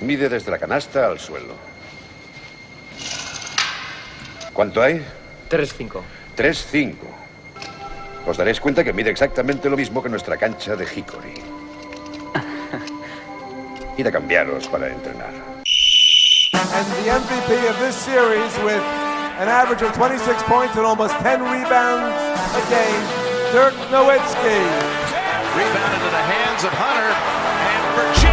Mide desde la canasta al suelo. ¿Cuánto hay? 3-5. 3-5. Os daréis cuenta que mide exactamente lo mismo que nuestra cancha de Hickory. Id a cambiaros para entrenar. and the MVP of this series with an average of 26 points and almost 10 rebounds a game, Dirk Nowitzki. Rebound into the hands of Hunter and Virginia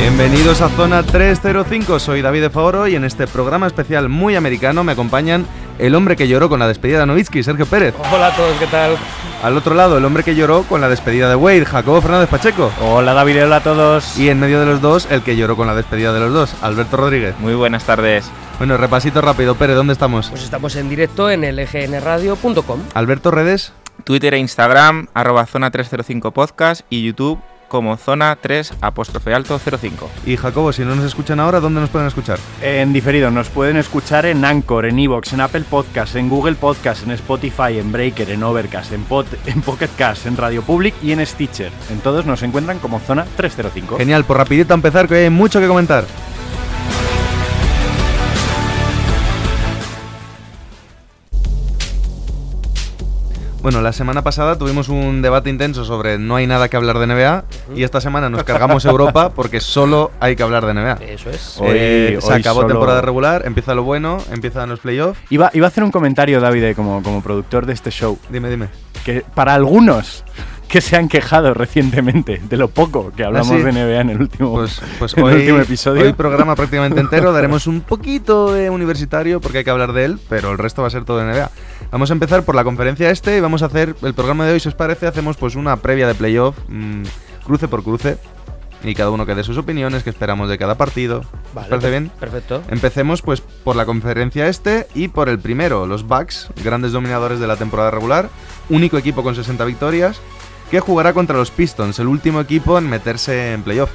Bienvenidos a Zona 305, soy David de Favoro y en este programa especial muy americano me acompañan el hombre que lloró con la despedida de Novitsky, Sergio Pérez. Hola a todos, ¿qué tal? Al otro lado, el hombre que lloró con la despedida de Wade, Jacobo Fernández Pacheco. Hola David, hola a todos. Y en medio de los dos, el que lloró con la despedida de los dos, Alberto Rodríguez. Muy buenas tardes. Bueno, repasito rápido, Pérez, ¿dónde estamos? Pues estamos en directo en lgnradio.com. Alberto Redes, Twitter e Instagram, arroba zona 305 podcast y YouTube como zona 3 apóstrofe alto 05. y Jacobo, si no nos escuchan ahora, ¿dónde nos pueden escuchar? En diferido, nos pueden escuchar en Anchor, en Evox, en Apple Podcast, en Google Podcast, en Spotify, en Breaker, en Overcast, en, Pod, en Pocket Cast, en Radio Public y en Stitcher. En todos nos encuentran como Zona 305. Genial, por rapidito a empezar, que hoy hay mucho que comentar. Bueno, la semana pasada tuvimos un debate intenso sobre no hay nada que hablar de NBA y esta semana nos cargamos Europa porque solo hay que hablar de NBA. Eso es. Hoy- Eh, se hoy acabó solo- temporada regular, empieza lo bueno, empiezan los playoffs. Iba, iba a hacer un comentario, David, como, como productor de este show, Dime, dime. que para algunos que se han quejado recientemente de lo poco que hablamos ¿Ah, sí? de NBA en el último, Pues, pues en hoy, el último episodio. hoy programa prácticamente entero, daremos un poquito de universitario porque hay que hablar de él, pero el resto va a ser todo de NBA. Vamos a empezar por la conferencia este y vamos a hacer el programa de hoy, si os parece, hacemos pues una previa de playoff, mm, cruce por cruce, y cada uno que dé sus opiniones, que esperamos de cada partido. ¿Os Vale, parece bien? Perfecto. Empecemos pues por la conferencia este y por el primero, los Bucks, grandes dominadores de la temporada regular, único equipo con 60 victorias, que jugará contra los Pistons, el último equipo en meterse en playoff.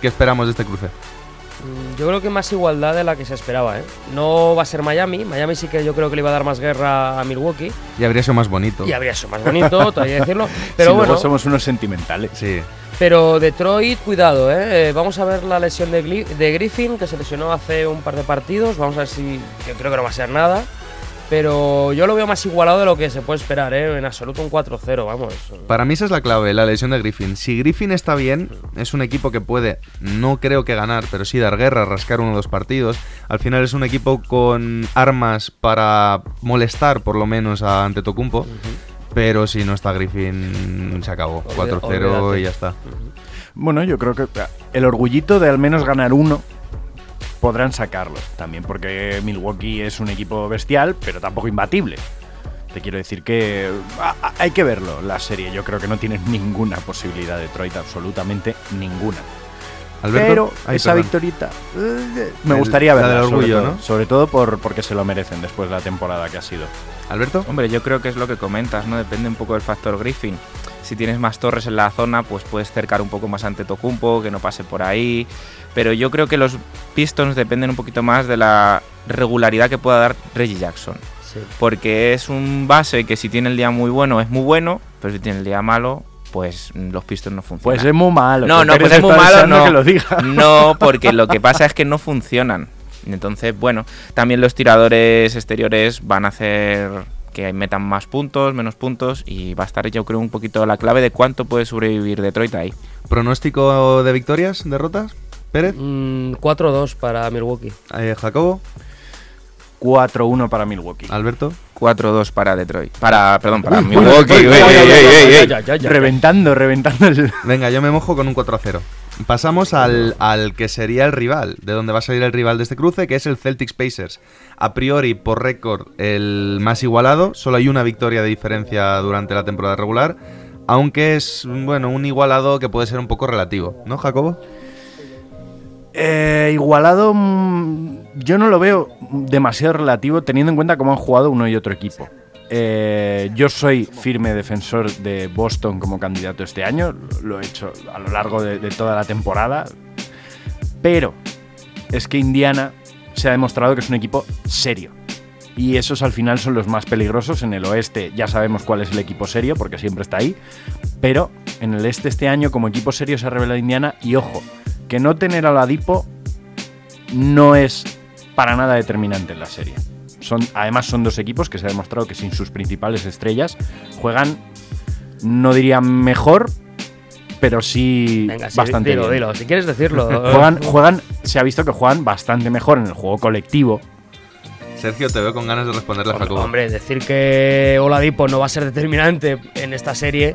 ¿Qué esperamos de este cruce? Mm, Yo creo que más igualdad de la que se esperaba, ¿eh? No va a ser Miami. Miami sí que yo creo que le iba a dar más guerra a Milwaukee. Y habría sido más bonito. Y habría sido más bonito, todavía decirlo. Pero Sí, bueno, luego somos unos sentimentales. Sí. pero Detroit, cuidado, ¿eh? Eh, Vamos a ver la lesión de, Gli- de Griffin, que se lesionó hace un par de partidos. Vamos a ver si. Yo creo que no va a ser nada. Pero yo lo veo más igualado de lo que se puede esperar, ¿eh? En absoluto un 4-0, vamos. Para mí esa es la clave, la lesión de Griffin. Si Griffin está bien, es un equipo que puede, no creo que ganar, pero sí dar guerra, rascar uno o dos partidos. Al final es un equipo con armas para molestar por lo menos a Antetokounmpo. Pero si no está Griffin, se acabó. Olvida- 4-0 olvídate. y ya está. Bueno, yo creo que el orgullito de al menos ganar uno podrán sacarlo también, porque Milwaukee es un equipo bestial, pero tampoco imbatible. Te quiero decir que hay que verlo, la serie. Yo creo que no tiene ninguna posibilidad Detroit, absolutamente ninguna. Alberto, pero Ay, esa perdón. victorita eh, me gustaría la verla. sobre orgullo, todo- ¿no? Sobre todo por, porque se lo merecen después de la temporada que ha sido. Alberto. Hombre, yo creo que es lo que comentas, ¿no? Depende un poco del factor Griffin. Si tienes más torres en la zona, pues puedes cercar un poco más ante Tocumpo, que no pase por ahí. Pero yo creo que los Pistons dependen un poquito más de la regularidad que pueda dar Reggie Jackson. Sí. Porque es un base que si tiene el día muy bueno es muy bueno, pero si tiene el día malo, pues los Pistons no funcionan. Pues es muy malo. No, que no, pues es muy malo, no. que lo diga. No, porque lo que pasa es que no funcionan. Entonces, bueno, también los tiradores exteriores van a hacer que metan más puntos, menos puntos y va a estar yo creo un poquito la clave de cuánto puede sobrevivir Detroit ahí. ¿Pronóstico de victorias, derrotas? Pérez, Mm, 4-2 para Milwaukee. Eh, Jacobo, 4-1 para Milwaukee. Alberto. 4-2 para Detroit. Para, perdón, para Milwaukee. Reventando, reventando el... Venga, yo me mojo con un 4 a 0. Pasamos al, al que sería el rival, de donde va a salir el rival de este cruce, que es el Celtics Pacers. A priori, por récord, el más igualado. Solo hay una victoria de diferencia durante la temporada regular. Aunque es, bueno, un igualado que puede ser un poco relativo, ¿no, Jacobo? Eh, igualado, mm, yo no lo veo demasiado relativo teniendo en cuenta cómo han jugado uno y otro equipo. Eh, yo soy firme defensor de Boston como candidato este año, lo he hecho a lo largo de, toda la temporada, pero es que Indiana se ha demostrado que es un equipo serio. Y esos al final son los más peligrosos. En el oeste ya sabemos cuál es el equipo serio, porque siempre está ahí. Pero en el este este año, como equipo serio, se ha revelado Indiana. Y ojo, que no tener a Ladipo no es para nada determinante en la serie. Son, además, son dos equipos que se ha demostrado que sin sus principales estrellas juegan, no diría mejor, pero sí Venga, sí, bastante dilo, bien. dilo. Si quieres decirlo. Juegan, juegan, se ha visto que juegan bastante mejor en el juego colectivo. Sergio, te veo con ganas de responderle a Jacobo. Hombre, decir que Oladipo no va a ser determinante en esta serie,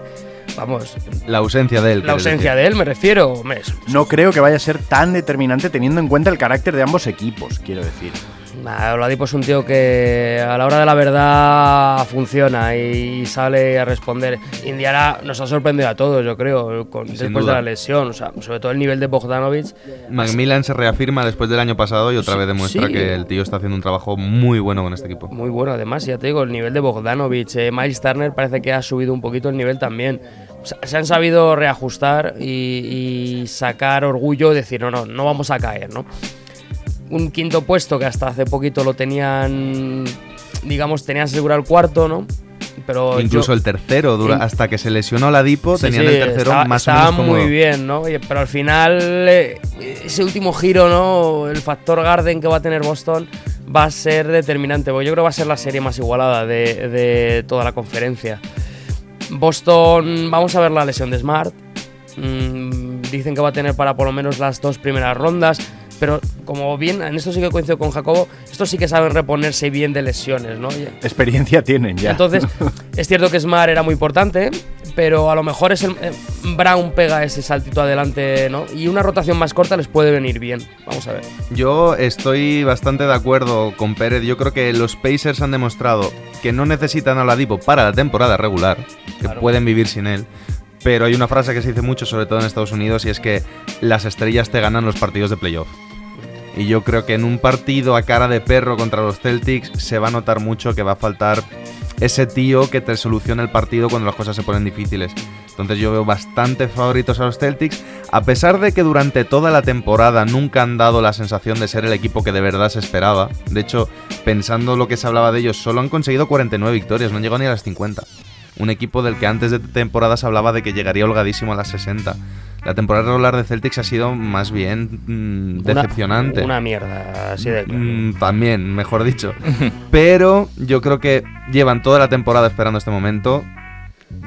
vamos, La ausencia de él. la ausencia decir. de él me refiero. Hombre, es- No creo que vaya a ser tan determinante teniendo en cuenta el carácter de ambos equipos, quiero decir. Nah, Oladipo es un tío que a la hora de la verdad funciona y sale a responder. Indiana nos ha sorprendido a todos, yo creo, con- después de duda. la lesión. O sea, sobre todo el nivel de Bogdanovich. Macmillan se reafirma después del año pasado y otra Sí, vez demuestra sí. que el tío está haciendo un trabajo muy bueno con este equipo. Muy bueno, además, ya te digo, el nivel de Bogdanovich. eh, Miles Turner parece que ha subido un poquito el nivel también. Se se han sabido reajustar y, y sacar orgullo, decir, no, no, no vamos a caer, ¿no? Un quinto puesto que hasta hace poquito lo tenían, digamos, tenían asegurado el cuarto, ¿no? Pero Incluso yo- el tercero, dura- hasta que se lesionó la Dipo, Sí, tenían sí, el tercero estaba- más o estaba menos cómodo. muy bien, ¿no? Pero al final, eh, ese último giro, ¿no? El factor Garden que va a tener Boston va a ser determinante, porque yo creo que va a ser la serie más igualada de, de toda la conferencia. Boston, vamos a ver la lesión de Smart. Mm, dicen que va a tener para por lo menos las dos primeras rondas. Pero como bien, en esto sí que coincido con Jacobo, estos sí que saben reponerse bien de lesiones, ¿no? Experiencia tienen ya. entonces, es cierto que Smart era muy importante, pero a lo mejor es el, eh, Brown pega ese saltito adelante, ¿no? Y una rotación más corta les puede venir bien. Vamos a ver. Yo estoy bastante de acuerdo con Pérez. Yo creo que los Pacers han demostrado que no necesitan a la Dipo para la temporada regular, que Claro. pueden vivir sin él. Pero hay una frase que se dice mucho, sobre todo en Estados Unidos, y es que las estrellas te ganan los partidos de playoff. Y yo creo que en un partido a cara de perro contra los Celtics se va a notar mucho que va a faltar ese tío que te solucione el partido cuando las cosas se ponen difíciles. Entonces yo veo bastante favoritos a los Celtics, a pesar de que durante toda la temporada nunca han dado la sensación de ser el equipo que de verdad se esperaba. De hecho, pensando lo que se hablaba de ellos, solo han conseguido 49 victorias, no han llegado ni a las 50. Un equipo del que antes de temporada se hablaba de que llegaría holgadísimo a las 60. La temporada regular de Celtics ha sido más bien mm, Una- decepcionante. Una, mierda, así de claro. Mm, también, mejor dicho. Pero yo creo que llevan toda la temporada esperando este momento.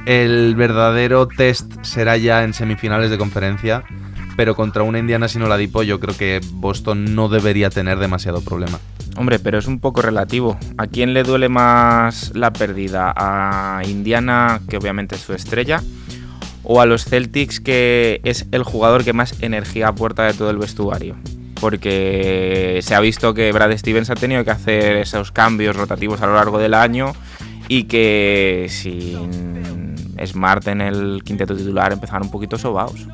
El verdadero test será ya en semifinales de conferencia. Pero contra una Indiana sin Oladipo, yo creo que Boston no debería tener demasiado problema. Hombre, pero es un poco relativo. ¿A quién le duele más la pérdida? ¿A Indiana, que obviamente es su estrella? ¿O a los Celtics, que es el jugador que más energía aporta de todo el vestuario? Porque se ha visto que Brad Stevens ha tenido que hacer esos cambios rotativos a lo largo del año y que sin Smart en el quinteto titular empezaron un poquito sobaos.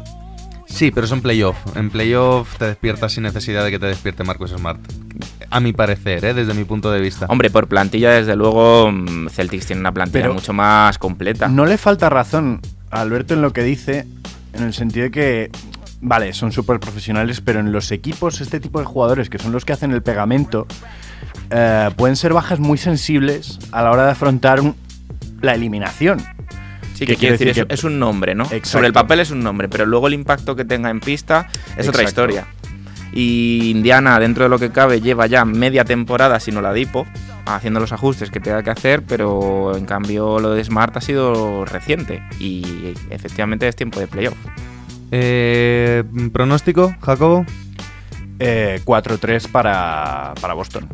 Sí, pero es en playoff. En playoff te despiertas sin necesidad de que te despierte Marcus Smart. A mi parecer, ¿eh? desde mi punto de vista. Hombre, por plantilla, desde luego, mm, Celtics tiene una plantilla Pero- mucho más completa. No le falta razón a Alberto en lo que dice, en el sentido de que, vale, son súper profesionales, pero en los equipos, este tipo de jugadores, que son los que hacen el pegamento, eh, pueden ser bajas muy sensibles a la hora de afrontar un- la eliminación. Sí, ¿Qué que quiere decir, decir es, que- es un nombre, ¿no? Exacto. Sobre el papel es un nombre, pero luego el impacto que tenga en pista es otra historia. Y Indiana, dentro de lo que cabe, lleva ya media temporada sin Oladipo, haciendo los ajustes que tenga que hacer, pero en cambio lo de Smart ha sido reciente y efectivamente es tiempo de playoff. Eh, ¿Pronóstico, Jacobo? Eh, 4-3 para, para Boston.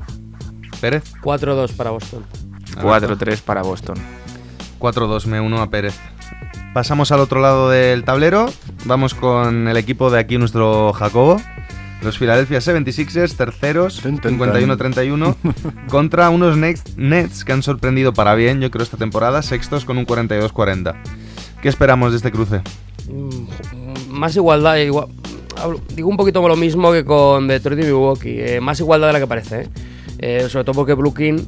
¿Pérez? 4-2 para Boston. 4-3 para Boston. 4-2, me uno a Pérez. Pasamos al otro lado del tablero. Vamos con el equipo de aquí, nuestro Jacobo. Los Philadelphia 76ers, terceros, Tun, tun, 51-31, contra unos Nets, Nets que han sorprendido para bien, yo creo, esta temporada, sextos con un 42-40. ¿Qué esperamos de este cruce? Mm, Más igualdad, igual, hablo- digo un poquito lo mismo que con Detroit y Milwaukee. eh, más igualdad de la que parece. ¿eh? Eh, sobre todo porque Brooklyn,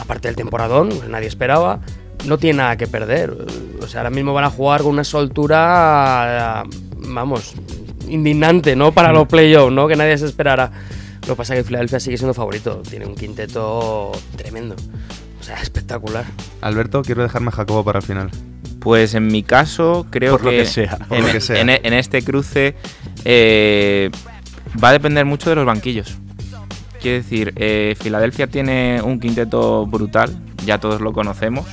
aparte del temporadón, nadie esperaba, no tiene nada que perder. O sea, ahora mismo van a jugar con una soltura, eh, vamos, indignante, ¿no? Para los playoffs, ¿no? Que nadie se esperara. Lo que pasa es que Filadelfia sigue siendo favorito. Tiene un quinteto tremendo. O sea, espectacular. Alberto, quiero dejarme a Jacobo para el final. Pues en mi caso, creo Por lo que sea, por en, lo que sea. en- en este cruce eh, va a depender mucho de los banquillos. Quiero decir, eh, Filadelfia tiene un quinteto brutal, ya todos lo conocemos.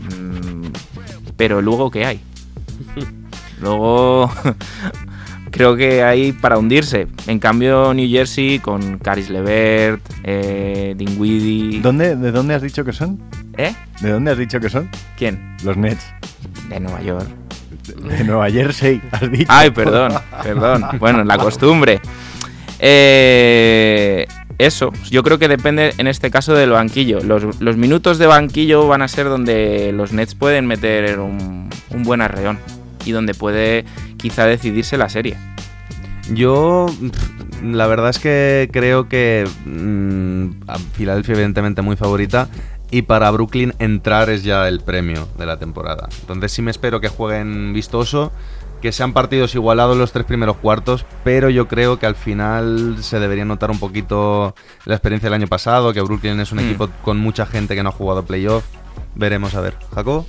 Mm, pero luego, ¿qué hay? Luego, creo que hay para hundirse. En cambio, New Jersey con Caris Levert, eh, Dinwiddie. ¿Dónde, ¿De dónde has dicho que son? ¿Eh? ¿De dónde has dicho que son? ¿Quién? Los Nets. De Nueva York. De Nueva Jersey, has dicho. Ay, perdón, perdón. Bueno, la costumbre. Eh, eso, yo creo que depende en este caso del banquillo. Los, los minutos de banquillo van a ser donde los Nets pueden meter un, un buen arreón y donde puede quizá decidirse la serie. Yo, la verdad es que creo que mm, a Filadelfia evidentemente muy favorita y para Brooklyn entrar es ya el premio de la temporada. Entonces sí me espero que jueguen vistoso, que sean partidos igualados los tres primeros cuartos, pero yo creo que al final se debería notar un poquito la experiencia del año pasado, que Brooklyn es un Mm. equipo con mucha gente que no ha jugado playoff. Veremos a ver. Jacob.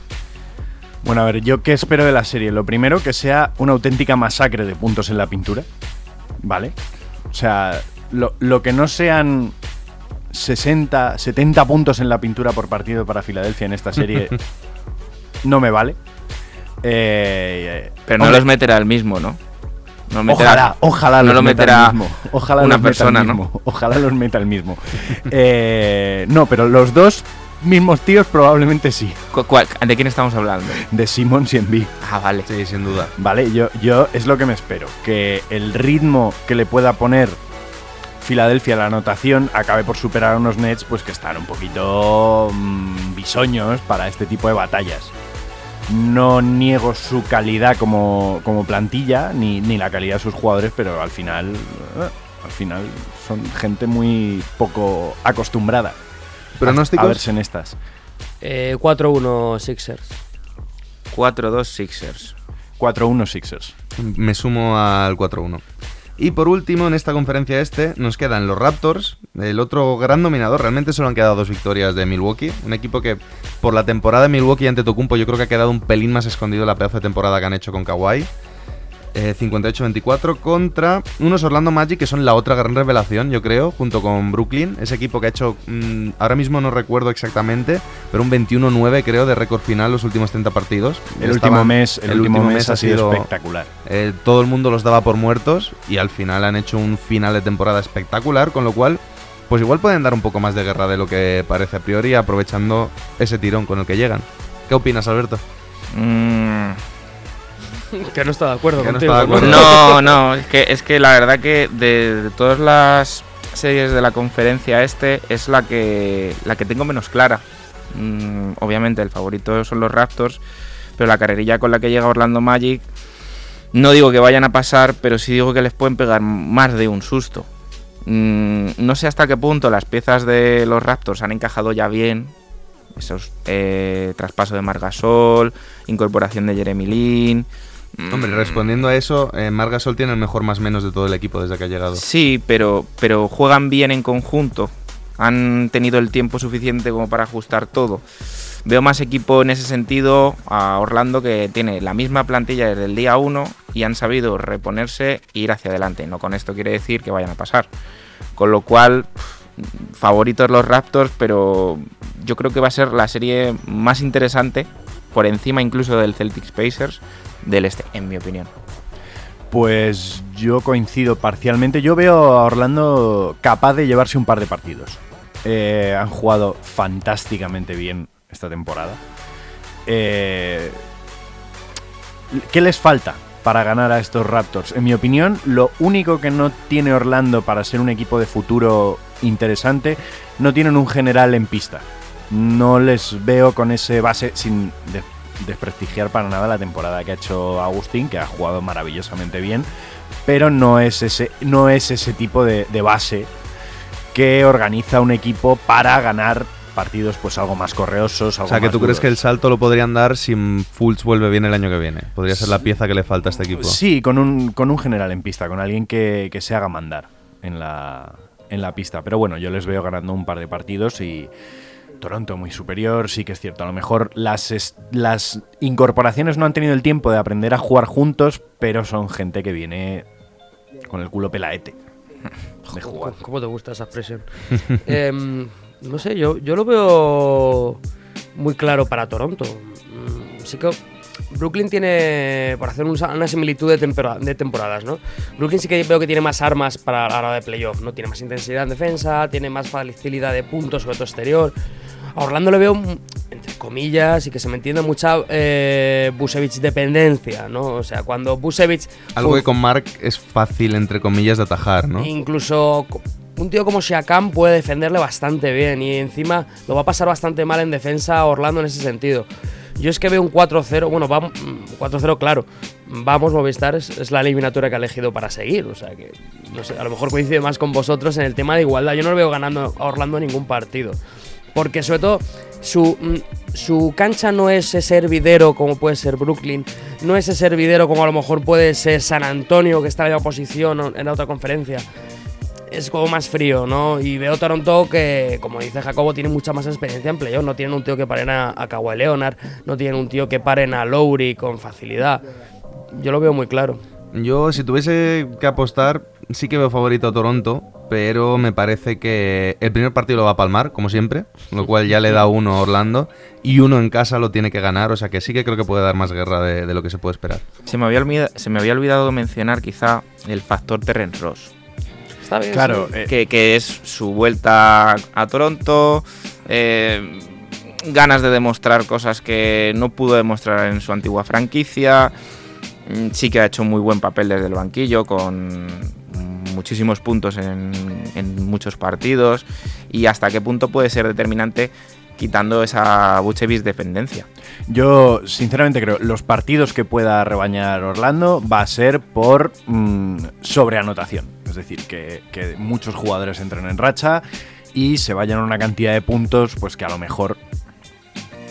Bueno, a ver, ¿yo qué espero de la serie? Lo primero, que sea una auténtica masacre de puntos en la pintura. ¿Vale? O sea, lo, lo que no sean 60, 70 puntos en la pintura por partido para Filadelfia en esta serie no me vale. Eh, Pero no hombre, los meterá el mismo, ¿no? No meterá- Ojalá, ojalá no los lo meta meterá el mismo. Ojalá una los meta el persona, ¿no? mismo. Ojalá los meta el mismo. Eh, no, pero los dos mismos tíos probablemente sí. ¿Cu- cuál- ¿De quién estamos hablando? De Simmons y Embiid. Ah, vale. Sí, sin duda. Vale, yo, yo es lo que me espero. Que el ritmo que le pueda poner Filadelfia a la anotación acabe por superar a unos Nets pues que están un poquito mm, bisoños para este tipo de batallas. No niego su calidad como, como plantilla, ni, ni la calidad de sus jugadores, pero al final, eh, al final son gente muy poco acostumbrada a, ¿Pronósticos? a verse en estas. Eh, 4-1 Sixers. 4-2 Sixers. 4-1 Sixers. Me sumo al 4-1. Y por último, en esta conferencia este, nos quedan los Raptors, el otro gran dominador. Realmente solo han quedado dos victorias de Milwaukee. Un equipo que, por la temporada de Milwaukee ante Tocumpo, yo creo que ha quedado un pelín más escondido la pedazo de temporada que han hecho con Kawhi. Eh, 58-24 contra unos Orlando Magic que son la otra gran revelación, yo creo, junto con Brooklyn. Ese equipo que ha hecho, mm, ahora mismo no recuerdo exactamente, pero un 21-9 creo de récord final los últimos 30 partidos. El Estaban- último mes, el, último mes ha sido espectacular. eh, todo el mundo los daba por muertos y al final han hecho un final de temporada espectacular, con lo cual, pues igual pueden dar un poco más de guerra de lo que parece a priori, aprovechando ese tirón con el que llegan. ¿Qué opinas, Alberto? Mm, Que no está de acuerdo Que no contigo. está de acuerdo. No, no, es que, es que la verdad que de, de todas las series de la conferencia este es la que, la que tengo menos clara. Mm, obviamente el favorito son los Raptors, pero la carrerilla con la que llega Orlando Magic, no digo que vayan a pasar, pero sí digo que les pueden pegar más de un susto. Mm, no sé hasta qué punto las piezas de los Raptors han encajado ya bien. Esos eh, traspaso de Margasol, incorporación de Jeremy Lin. Hombre, Mm, respondiendo a eso, eh, Margasol tiene el mejor más menos de todo el equipo desde que ha llegado. Sí, pero, pero juegan bien en conjunto. Han tenido el tiempo suficiente como para ajustar todo. Veo más equipo en ese sentido a Orlando que tiene la misma plantilla desde el día 1 y han sabido reponerse e ir hacia adelante. No con esto quiere decir que vayan a pasar. Con lo cual, favoritos los Raptors, pero yo creo que va a ser la serie más interesante, por encima incluso del Celtics Pacers, del este, en mi opinión. Pues yo coincido parcialmente. Yo veo a Orlando capaz de llevarse un par de partidos. Eh, han jugado fantásticamente bien esta temporada. Eh, ¿Qué les falta para ganar a estos Raptors? En mi opinión, lo único que no tiene Orlando para ser un equipo de futuro interesante, no tienen un general en pista. No les veo con ese base sin de- desprestigiar para nada la temporada que ha hecho Agustín, que ha jugado maravillosamente bien, pero no es ese, no es ese tipo de, de base que organiza un equipo para ganar partidos pues algo más correosos. O sea, que tú crees que el salto lo podrían dar si Fultz vuelve bien el año que viene. Podría ser la pieza que le falta a este equipo. Sí, con un, con un general en pista, con alguien que, que se haga mandar en la, en la pista. Pero bueno, yo les veo ganando un par de partidos y Toronto muy superior, sí que es cierto. A lo mejor las, es- las incorporaciones no han tenido el tiempo de aprender a jugar juntos, pero son gente que viene con el culo pelaete. De jugar. ¿Cómo, te gusta esa expresión? Em, no sé, yo, yo lo veo muy claro para Toronto. Mm, Sí que Brooklyn tiene, por hacer una similitud de, tempora- de temporadas, ¿no? Brooklyn sí que veo que tiene más armas para la hora de playoff, ¿no? Tiene más intensidad en defensa, tiene más facilidad de puntos, sobre todo exterior. A Orlando le veo, entre comillas, y que se me entienda mucha eh, Busevich dependencia, ¿no? O sea, cuando Busevich... Algo que con Mark es fácil, entre comillas, de atajar, ¿no? Incluso un tío como Siakam puede defenderle bastante bien y encima lo va a pasar bastante mal en defensa a Orlando en ese sentido. Yo es que veo un 4-0, bueno, vamos, mm, 4-0 claro. Vamos, Movistar es, es la eliminatoria que ha elegido para seguir, o sea que, no sé, a lo mejor coincide más con vosotros en el tema de igualdad. Yo no lo veo ganando a Orlando ningún partido. Porque sobre todo su, mm, su cancha no es ese hervidero como puede ser Brooklyn, no es ese hervidero como a lo mejor puede ser San Antonio, que está en la oposición en la otra conferencia es como más frío, ¿no? Y veo Toronto que, como dice Jacobo, tiene mucha más experiencia en playoff. No tienen un tío que paren a, a Kawhi Leonard, no tienen un tío que paren a Lowry con facilidad. Yo lo veo muy claro. Yo, si tuviese que apostar, sí que veo favorito a Toronto, pero me parece que el primer partido lo va a palmar, como siempre, lo cual ya le da uno a Orlando, y uno en casa lo tiene que ganar, o sea que sí que creo que puede dar más guerra de, de lo que se puede esperar. Se me, había olvida- se me había olvidado mencionar quizá el factor Terrence Ross. Está bien. Claro, sí. eh, que, que es su vuelta a Toronto, eh, ganas de demostrar cosas que no pudo demostrar en su antigua franquicia, Mm, sí que ha hecho muy buen papel desde el banquillo con muchísimos puntos en, muchos partidos y hasta qué punto puede ser determinante quitando esa Buchevis dependencia. Yo, sinceramente, creo los partidos que pueda rebañar Orlando va a ser por mm, sobreanotación. Es decir, que, muchos jugadores entren en racha y se vayan una cantidad de puntos pues que a lo mejor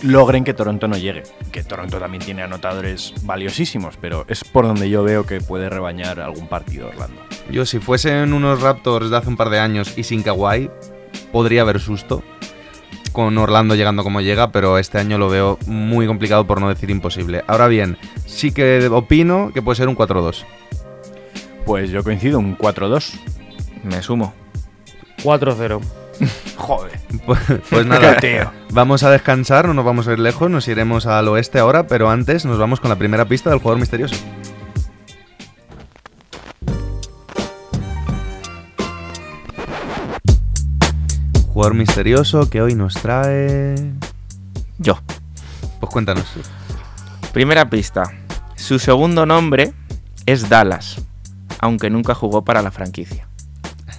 logren que Toronto no llegue. Que Toronto también tiene anotadores valiosísimos, pero es por donde yo veo que puede rebañar algún partido Orlando. Yo, si fuesen unos Raptors de hace un par de años y sin Kawhi, podría haber susto, con Orlando llegando como llega, pero este año lo veo muy complicado por no decir imposible. Ahora bien, sí que opino que puede ser un 4-2. Pues yo coincido, un 4-2. Me sumo. 4-0. Joder. Pues, pues nada, tío. vamos a descansar, no nos vamos a ir lejos, nos iremos al oeste ahora, pero antes nos vamos con la primera pista del jugador misterioso. Jugador misterioso que hoy nos trae... Yo. Pues cuéntanos. Primera pista. Su segundo nombre es Dallas, aunque nunca jugó para la franquicia.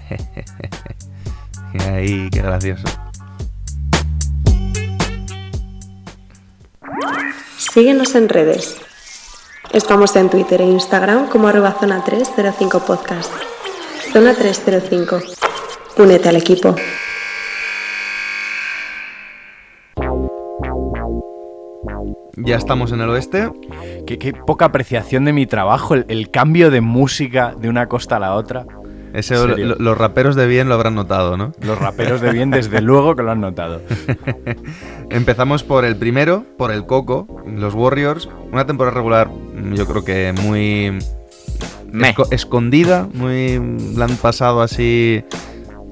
Ay, qué gracioso. Síguenos en redes. Estamos en Twitter e Instagram como arroba zona 305 podcast. Zona 305. Únete al equipo. Ya estamos en el oeste. Qué, qué poca apreciación de mi trabajo, el, el cambio de música de una costa a la otra. Ese, ¿En lo- serio? los raperos de bien lo habrán notado, ¿no? Los raperos de bien, desde luego que lo han notado. Empezamos por el primero, por el Coco, los Warriors. Una temporada regular, mm, yo creo que muy escondida, muy la han pasado así.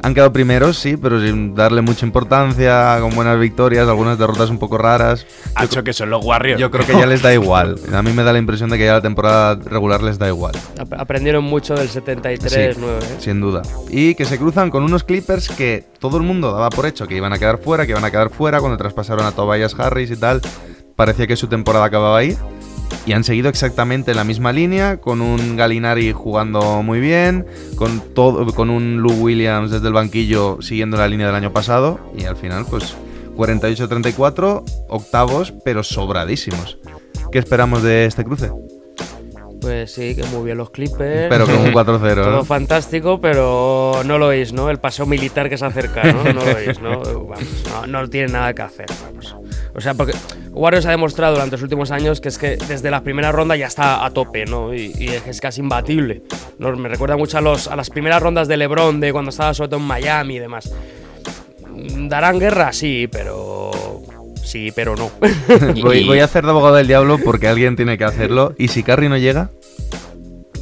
Han quedado primeros, sí, pero sin darle mucha importancia, con buenas victorias, algunas derrotas un poco raras. Ha hecho que son los Warriors. Yo creo que ya les da igual. A mí me da la impresión de que ya la temporada regular les da igual. Ap- Aprendieron mucho del 73-9. Sí, ¿eh? Sin duda. Y que se cruzan con unos Clippers que todo el mundo daba por hecho que iban a quedar fuera, que iban a quedar fuera cuando traspasaron a Tobias Harris y tal. Parecía que su temporada acababa ahí. Y han seguido exactamente en la misma línea, con un Galinari jugando muy bien, con, todo, con un Lou Williams desde el banquillo siguiendo la línea del año pasado. Y al final, pues 48-34, octavos, pero sobradísimos. ¿Qué esperamos de este cruce? Pues sí, que muy bien los Clippers. Pero con un 4-0. Todo ¿no? fantástico, pero no lo oís, ¿no? El paseo militar que se acerca, ¿no? No lo oís, ¿no? Vamos, no, no tiene nada que hacer. Vamos. O sea, porque Warriors ha demostrado durante los últimos años que es que desde la primera ronda ya está a tope, ¿no? Y, y es casi imbatible. ¿no? Me recuerda mucho a, los, a las primeras rondas de LeBron, de cuando estaba sobre todo en Miami y demás. ¿Darán guerra? Sí, pero. Sí, pero no. voy, voy a hacer de abogado del diablo porque alguien tiene que hacerlo. ¿Y si Curry no llega?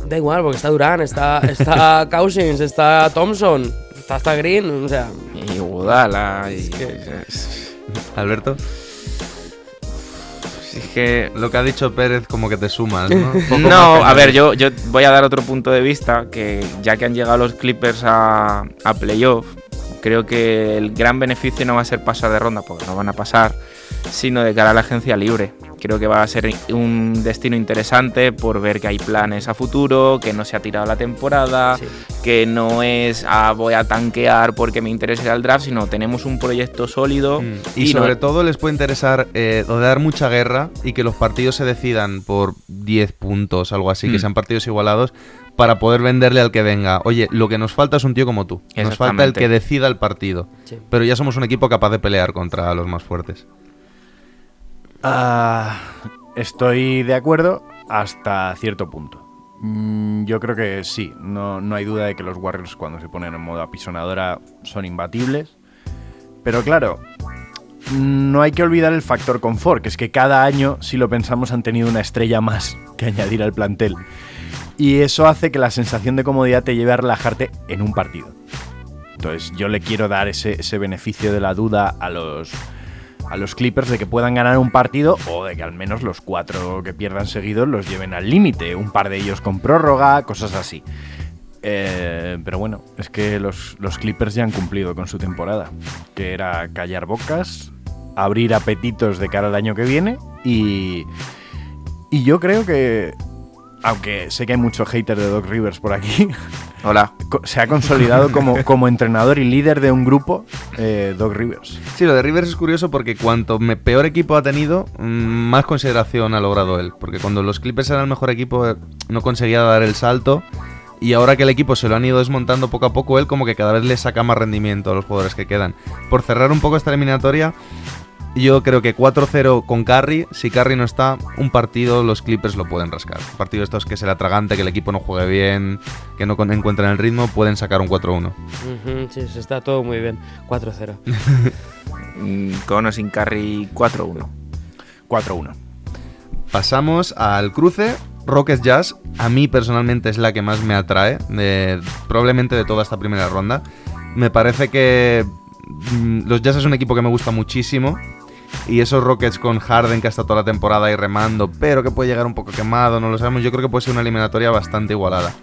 Da igual, porque está Durán, está, está Cousins, está Thompson, está hasta Green, o sea. Y Gudala. Y, Alberto. Es que Lo que ha dicho Pérez como que te sumas, ¿no? No, a ver, yo, yo voy a dar otro punto de vista, que ya que han llegado los Clippers a, a playoff, creo que el gran beneficio no va a ser pasar de ronda, porque no van a pasar, sino de cara a la agencia libre. Creo que va a ser un destino interesante por ver que hay planes a futuro, que no se ha tirado la temporada, Sí. que no es ah, voy a tanquear porque me interesa al draft, sino tenemos un proyecto sólido. Mm. Y, sobre todo les puede interesar eh, dar mucha guerra y que los partidos se decidan por 10 puntos, algo así, que Mm. sean partidos igualados, para poder venderle al que venga. Oye, lo que nos falta es un tío como tú. Nos falta el que decida el partido. Sí. Pero ya somos un equipo capaz de pelear contra los más fuertes. Ah, estoy de acuerdo hasta cierto punto. Mm, Yo creo que sí, no, no hay duda de que los Warriors cuando se ponen en modo apisonadora son imbatibles. Pero claro, no hay que olvidar el factor confort, que es que cada año, si lo pensamos, han tenido una estrella más que añadir al plantel. Y eso hace que la sensación de comodidad te lleve a relajarte en un partido. Entonces yo le quiero dar ese, ese beneficio de la duda a los, a los Clippers de que puedan ganar un partido o de que al menos los cuatro que pierdan seguidos los lleven al límite. Un par de ellos con prórroga, cosas así. Eh, pero bueno, es que los, los Clippers ya han cumplido con su temporada, que era callar bocas, abrir apetitos de cara al año que viene y, y yo creo que, aunque sé que hay mucho hater de Doc Rivers por aquí, Hola. se ha consolidado como, como entrenador y líder de un grupo, eh, Doc Rivers. Sí, lo de Rivers es curioso porque cuanto me- peor equipo ha tenido, mm, más consideración ha logrado él. Porque cuando los Clippers eran el mejor equipo, eh, no conseguía dar el salto. Y ahora que el equipo se lo han ido desmontando poco a poco, él como que cada vez le saca más rendimiento a los jugadores que quedan. Por cerrar un poco esta eliminatoria, yo creo que 4-0 con Curry. Si Curry no está, un partido los Clippers lo pueden rascar. Un partido de estos que será tragante, que el equipo no juegue bien, que no encuentren el ritmo, pueden sacar un 4-1. Ujú, sí, sí, está todo muy bien. 4-0. Mm, Con o sin carry 4-1. 4-1. Pasamos al cruce. Rockets Jazz, a mí personalmente es la que más me atrae, de- probablemente de toda esta primera ronda. Me parece que los Jazz es un equipo que me gusta muchísimo. Y esos Rockets con Harden que ha estado toda la temporada ahí remando, pero que puede llegar un poco quemado, no lo sabemos. Yo creo que puede ser una eliminatoria bastante igualada.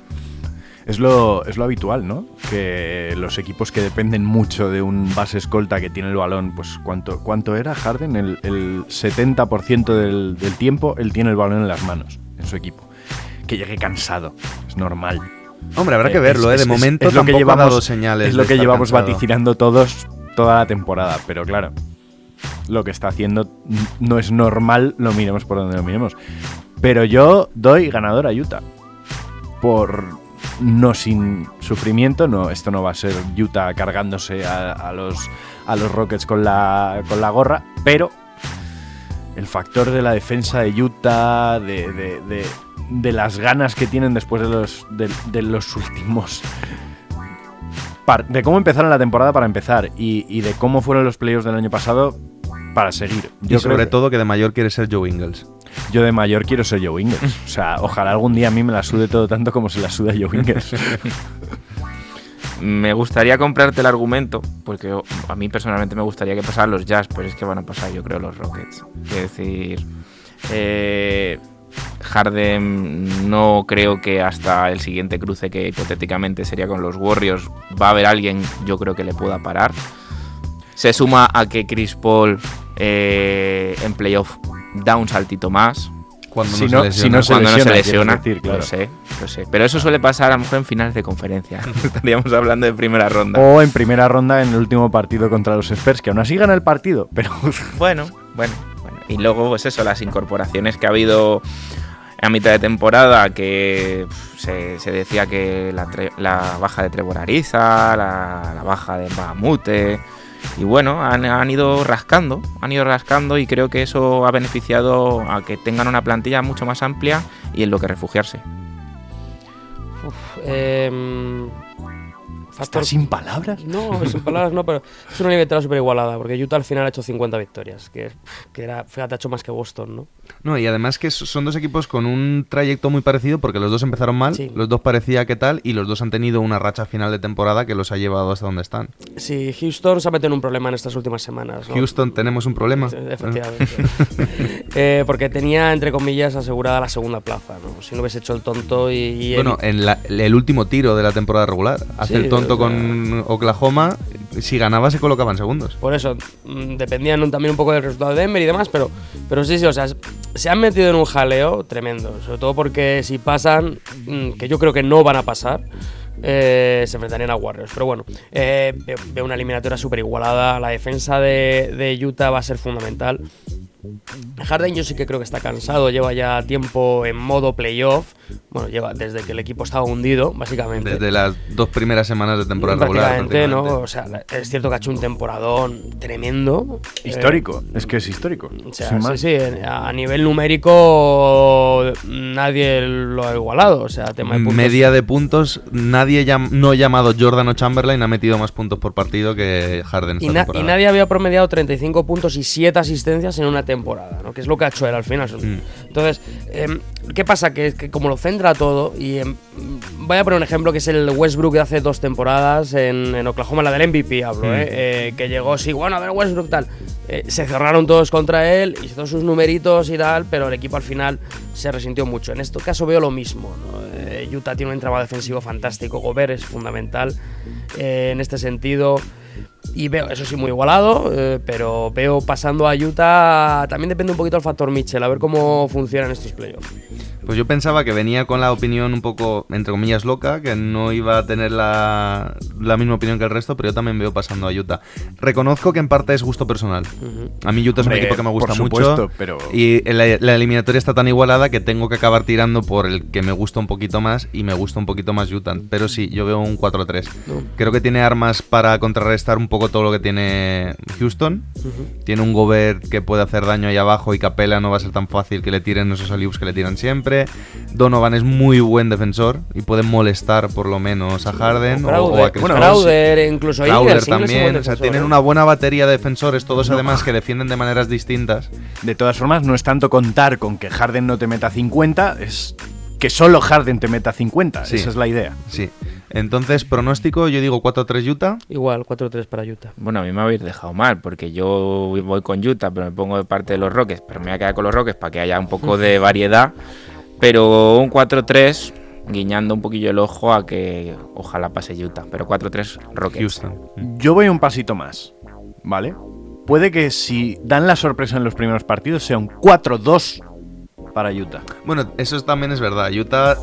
Es lo, es lo habitual, ¿no? Que los equipos que dependen mucho de un base escolta que tiene el balón, pues ¿cuánto, cuánto era Harden? El, el 70% del, del tiempo él tiene el balón en las manos, en su equipo. Que llegue cansado, es normal. Hombre, habrá que Eh, verlo, es- ¿eh? De es- momento es lo que ha llevamos- dado señales. Es lo que llevamos cansado. vaticinando todos toda la temporada, pero claro, lo que está haciendo no es normal, lo miremos por donde lo miremos. Pero yo doy ganador a Utah. Por no sin sufrimiento, no, esto no va a ser Utah cargándose a, a los, a los Rockets con la, con la gorra, pero el factor de la defensa de Utah, de, de- de- de las ganas que tienen después de los, de, de los últimos par- de cómo empezaron la temporada para empezar y, y de cómo fueron los playoffs del año pasado para seguir. Y Yo sobre creo que- todo que de mayor quiere ser Joe Ingles. yo de mayor quiero ser Joe Ingles. O sea, ojalá algún día a mí me la sude todo tanto como se la suda Joe Ingles. Me gustaría comprarte el argumento, porque a mí personalmente me gustaría que pasaran los Jazz, pero es que van a pasar yo creo los Rockets. Es decir, eh, Harden no creo que hasta el siguiente cruce que hipotéticamente sería con los Warriors va a haber alguien yo creo que le pueda parar. Se suma a que Chris Paul eh, en playoff da un saltito más, Cuando Si no, se si lesiona. no se cuando no se lesiona, quieres lesiona, decir, claro. lo sé, lo sé. Pero eso suele pasar a lo mejor en finales de conferencia. Estaríamos hablando de primera ronda. o en primera ronda en el último partido contra los Spurs, que aún así gana el partido, pero Bueno, bueno, bueno. Y luego, pues eso, las incorporaciones que ha habido a mitad de temporada, que se, decía que la, baja de Trevor Ariza, la, baja de Bahamute, Y bueno, han, han ido rascando, han ido rascando y creo que eso ha beneficiado a que tengan una plantilla mucho más amplia y en lo que refugiarse. Uf, em, factor- ¿Estás sin palabras? No, sin palabras no, pero es una libertad súper igualada, porque Utah al final ha hecho 50 victorias, que, que era, fíjate, ha hecho más que Boston, ¿no? No, y además que son dos equipos con un trayecto muy parecido porque los dos empezaron mal, Sí. los dos parecía que tal y los dos han tenido una racha final de temporada que los ha llevado hasta donde están. Sí, Houston se ha metido en un problema en estas últimas semanas. ¿no? Houston, tenemos un problema. Efectivamente. Eh, porque tenía, entre comillas, asegurada la segunda plaza, ¿no? Si no hubiese hecho el tonto y... y Bueno, evi- en la- el último tiro de la temporada regular. Hace Sí, el tonto con Oklahoma. Si ganaba, se colocaban segundos. Por eso, mm, dependían también un poco del resultado de Denver y demás, pero, pero sí, sí, o sea, se han metido en un jaleo tremendo. Sobre todo porque si pasan, mm, que yo creo que no van a pasar, eh, se enfrentarían a Warriors. Pero bueno, eh, veo, veo una eliminatoria súper igualada. La defensa de, de Utah va a ser fundamental. Harden yo sí que creo que está cansado, lleva ya tiempo en modo playoff. Bueno, lleva desde que el equipo estaba hundido, básicamente. Desde las dos primeras semanas de temporada regular. prácticamente, ¿no? prácticamente. O sea, es cierto que ha hecho un temporadón tremendo. Eh, Histórico, es que es histórico. o sea, sí, más. sí, a nivel numérico nadie lo ha igualado. O sea, tema de puntos. Media de puntos, nadie llam- no llamado Jordan o Chamberlain ha metido más puntos por partido que Harden. Y, esta na- y temporada. nadie había promediado 35 puntos y 7 asistencias en una temporada, ¿no? que es lo que ha hecho él al final. Mm. Entonces, em, ¿qué pasa? Que, que como lo centra todo, y em, voy a poner un ejemplo que es el Westbrook de hace dos temporadas en, en Oklahoma, la del MVP hablo, Mm. ¿eh? Eh, que llegó, sí, bueno, a ver Westbrook tal. Eh, se cerraron todos contra él, hizo sus numeritos y tal, pero el equipo al final se resintió mucho. En este caso veo lo mismo. ¿no? Eh, Utah tiene un entramado defensivo fantástico, Gobert es fundamental eh, en este sentido. Y veo, eso sí, muy igualado, eh, pero veo pasando a Utah. También depende un poquito del factor Mitchell, a ver cómo funcionan estos playoffs. Pues yo pensaba que venía con la opinión un poco, entre comillas, loca, que no iba a tener la, la misma opinión que el resto, pero yo también veo pasando a Utah. Reconozco que en parte es gusto personal. A mí Utah es un equipo que me gusta por mucho. supuesto, pero- Y la, la eliminatoria está tan igualada que tengo que acabar tirando por el que me gusta un poquito más y me gusta un poquito más Utah. Pero sí, yo veo un 4-3. Creo que tiene armas para contrarrestar un poco todo lo que tiene Houston. Tiene un Gobert que puede hacer daño ahí abajo y Capela no va a ser tan fácil que le tiren esos aliups que le tiran siempre. Donovan es muy buen defensor y puede molestar por lo menos a Harden o, o a Crowder, Chris bueno. Crowder, incluso Crowder también, buen o sea, defensor, tienen ¿eh? una buena batería de defensores, todos además que defienden de maneras distintas. De todas formas, no es tanto contar con que Harden no te meta 50, es que solo Harden te meta 50. Sí. Esa es la idea. Sí. Entonces, pronóstico, yo digo 4-3 Utah. Igual, 4-3 para Utah. Bueno, a mí me habéis dejado mal, porque yo voy con Utah, pero me pongo de parte de los Rockets, pero me voy a quedar con los Rockets para que haya un poco de variedad. Pero un 4-3, guiñando un poquillo el ojo a que ojalá pase Utah, pero 4-3 Rockets. Houston. Yo voy un pasito más, ¿vale? Puede que si dan la sorpresa en los primeros partidos sea un 4-2 para Utah. Bueno, eso también es verdad. Utah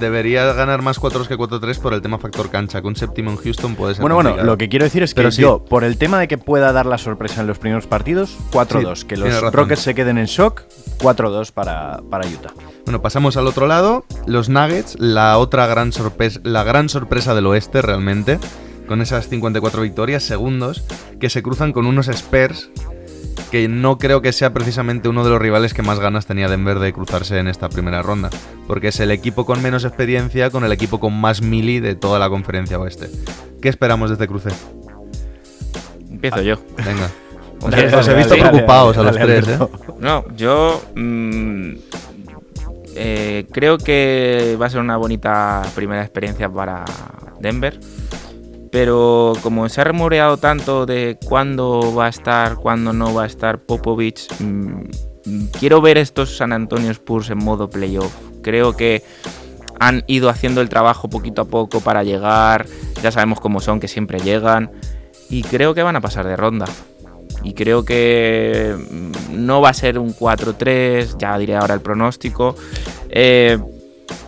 debería ganar más 4 que 4-3 por el tema factor cancha, que un séptimo en Houston puede ser Bueno, bueno, complicado. lo que quiero decir es que Pero sí. yo, por el tema de que pueda dar la sorpresa en los primeros partidos, 4-2. Sí, que los. Rockets se queden en shock, 4-2 para, para Utah. Bueno, pasamos al otro lado. Los Nuggets, la otra gran sorpresa, la gran sorpresa del oeste realmente, con esas 54 victorias, segundos, que se cruzan con unos Spurs que no creo que sea precisamente uno de los rivales que más ganas tenía Denver de cruzarse en esta primera ronda, porque es el equipo con menos experiencia con el equipo con más mili de toda la conferencia oeste. ¿Qué esperamos de este cruce? Empiezo yo. Venga. Os, Dale, os dale, he visto dale, preocupados dale, a los dale, tres, ¿eh? No, yo mm, eh, creo que va a ser una bonita primera experiencia para Denver. Pero como se ha rumoreado tanto de cuándo va a estar, cuándo no va a estar Popovich, mm, quiero ver estos San Antonio Spurs en modo playoff. Creo que han ido haciendo el trabajo poquito a poco para llegar. Ya sabemos cómo son, que siempre llegan. Y creo que van a pasar de ronda. Y creo que mm, no va a ser un 4-3, ya diré ahora el pronóstico. Eh,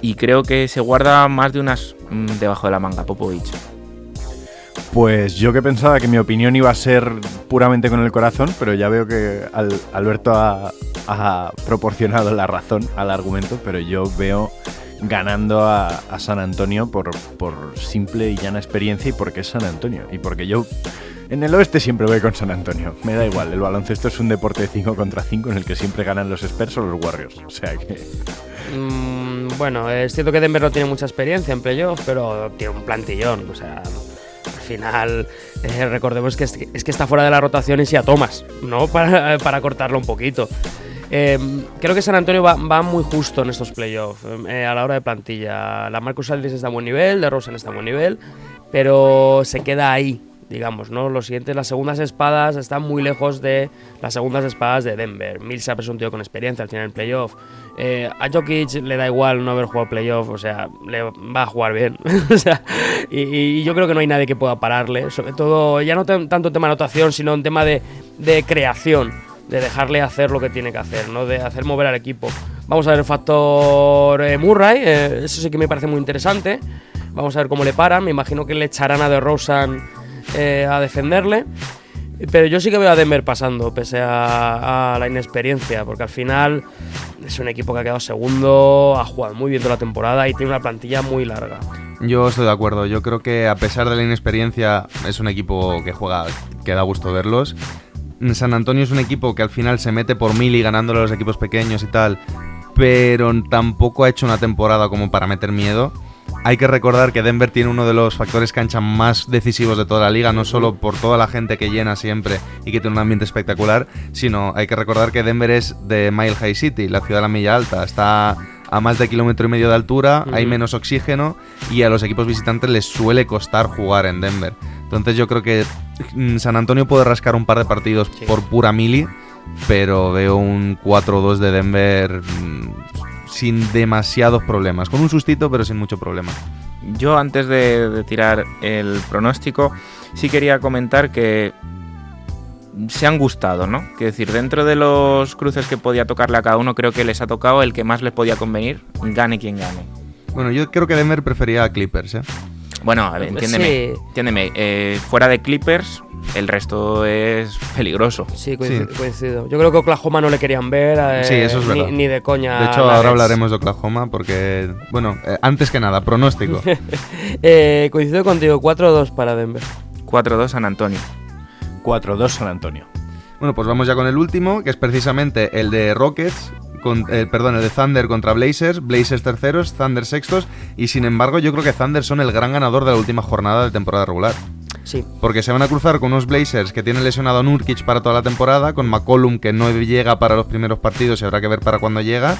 y creo que se guarda más de unas mm, debajo de la manga, Popovich. Pues yo que pensaba que mi opinión iba a ser puramente con el corazón, pero ya veo que Al- Alberto ha, ha proporcionado la razón al argumento, pero yo veo ganando a, a San Antonio por, por simple y llana experiencia y porque es San Antonio. Y porque yo En el oeste siempre voy con San Antonio. Me da igual, el baloncesto es un deporte de 5 contra 5 en el que siempre ganan los Spurs o los Warriors. O sea que. Mm, bueno, es cierto que Denver no tiene mucha experiencia en playoff, pero tiene un plantillón. O sea, al final, eh, recordemos que es, que está fuera de la rotación y si a Thomas, ¿no? Para, para cortarlo un poquito. Eh, creo que San Antonio va, va muy justo en estos playoffs eh, a la hora de plantilla. La Marcus Aldridge está a buen nivel, de Rosen está a buen nivel, pero se queda ahí, digamos, ¿no? Los siguientes, las segundas espadas están muy lejos de las segundas espadas de Denver. Millsap es un con experiencia al final del playoff. Eh, a Jokic le da igual no haber jugado playoff, o sea, le va a jugar bien. y, yo creo que no hay nadie que pueda pararle. Sobre todo, ya no tanto tema anotación, sino en tema de, de creación, de dejarle hacer lo que tiene que hacer, ¿no? De hacer mover al equipo. Vamos a ver el factor eh, Murray, eh, eso sí que me parece muy interesante. Vamos a ver cómo le paran. Me imagino que le echarán a DeRozan eh, a defenderle. Pero yo sí que veo a Denver pasando, pese a, a la inexperiencia, porque al final es un equipo que ha quedado segundo, ha jugado muy bien toda la temporada y tiene una plantilla muy larga. Yo estoy de acuerdo. Yo creo que a pesar de la inexperiencia, es un equipo que juega, que da gusto verlos. San Antonio es un equipo que al final se mete por mil y ganándole a los equipos pequeños y tal, pero tampoco ha hecho una temporada como para meter miedo. Hay que recordar que Denver tiene uno de los factores cancha más decisivos de toda la liga, no solo por toda la gente que llena siempre y que tiene un ambiente espectacular, sino hay que recordar que Denver es de Mile High City, la ciudad de la milla alta. Está a más de kilómetro y medio de altura, hay menos oxígeno y a los equipos visitantes les suele costar jugar en Denver. Entonces yo creo que mm, San Antonio puede rascar un par de partidos Sí. por pura mili, pero veo un 4-2 de Denver mm, sin demasiados problemas. Con un sustito, pero sin mucho problema. Yo antes de, de tirar el pronóstico, sí quería comentar que se han gustado, ¿no? Quiero decir, dentro de los cruces que podía tocarle a cada uno, creo que les ha tocado el que más les podía convenir, gane quien gane. Bueno, yo creo que Denver prefería a Clippers, ¿eh? Bueno, a ver, entiéndeme, Sí. entiéndeme, eh, fuera de Clippers, el resto es peligroso. Sí, coincido. coincido. Yo creo que Oklahoma no le querían ver. eh, Sí, eso es ni- verdad. Ni, de coña. De hecho, ahora hablaremos de Oklahoma porque, bueno, eh, antes que nada, pronóstico. Eh, coincido contigo, 4-2 para Denver. 4-2 San Antonio. 4-2 San Antonio. Bueno, pues vamos ya con el último, que es precisamente el de Rockets, con, eh, perdón, el de Thunder contra Blazers, Blazers terceros, Thunder sextos, y sin embargo yo creo que Thunder son el gran ganador de la última jornada de temporada regular. Sí. Porque se van a cruzar con unos Blazers que tienen lesionado a Nurkic para toda la temporada, con McCollum que no llega para los primeros partidos y habrá que ver para cuándo llega.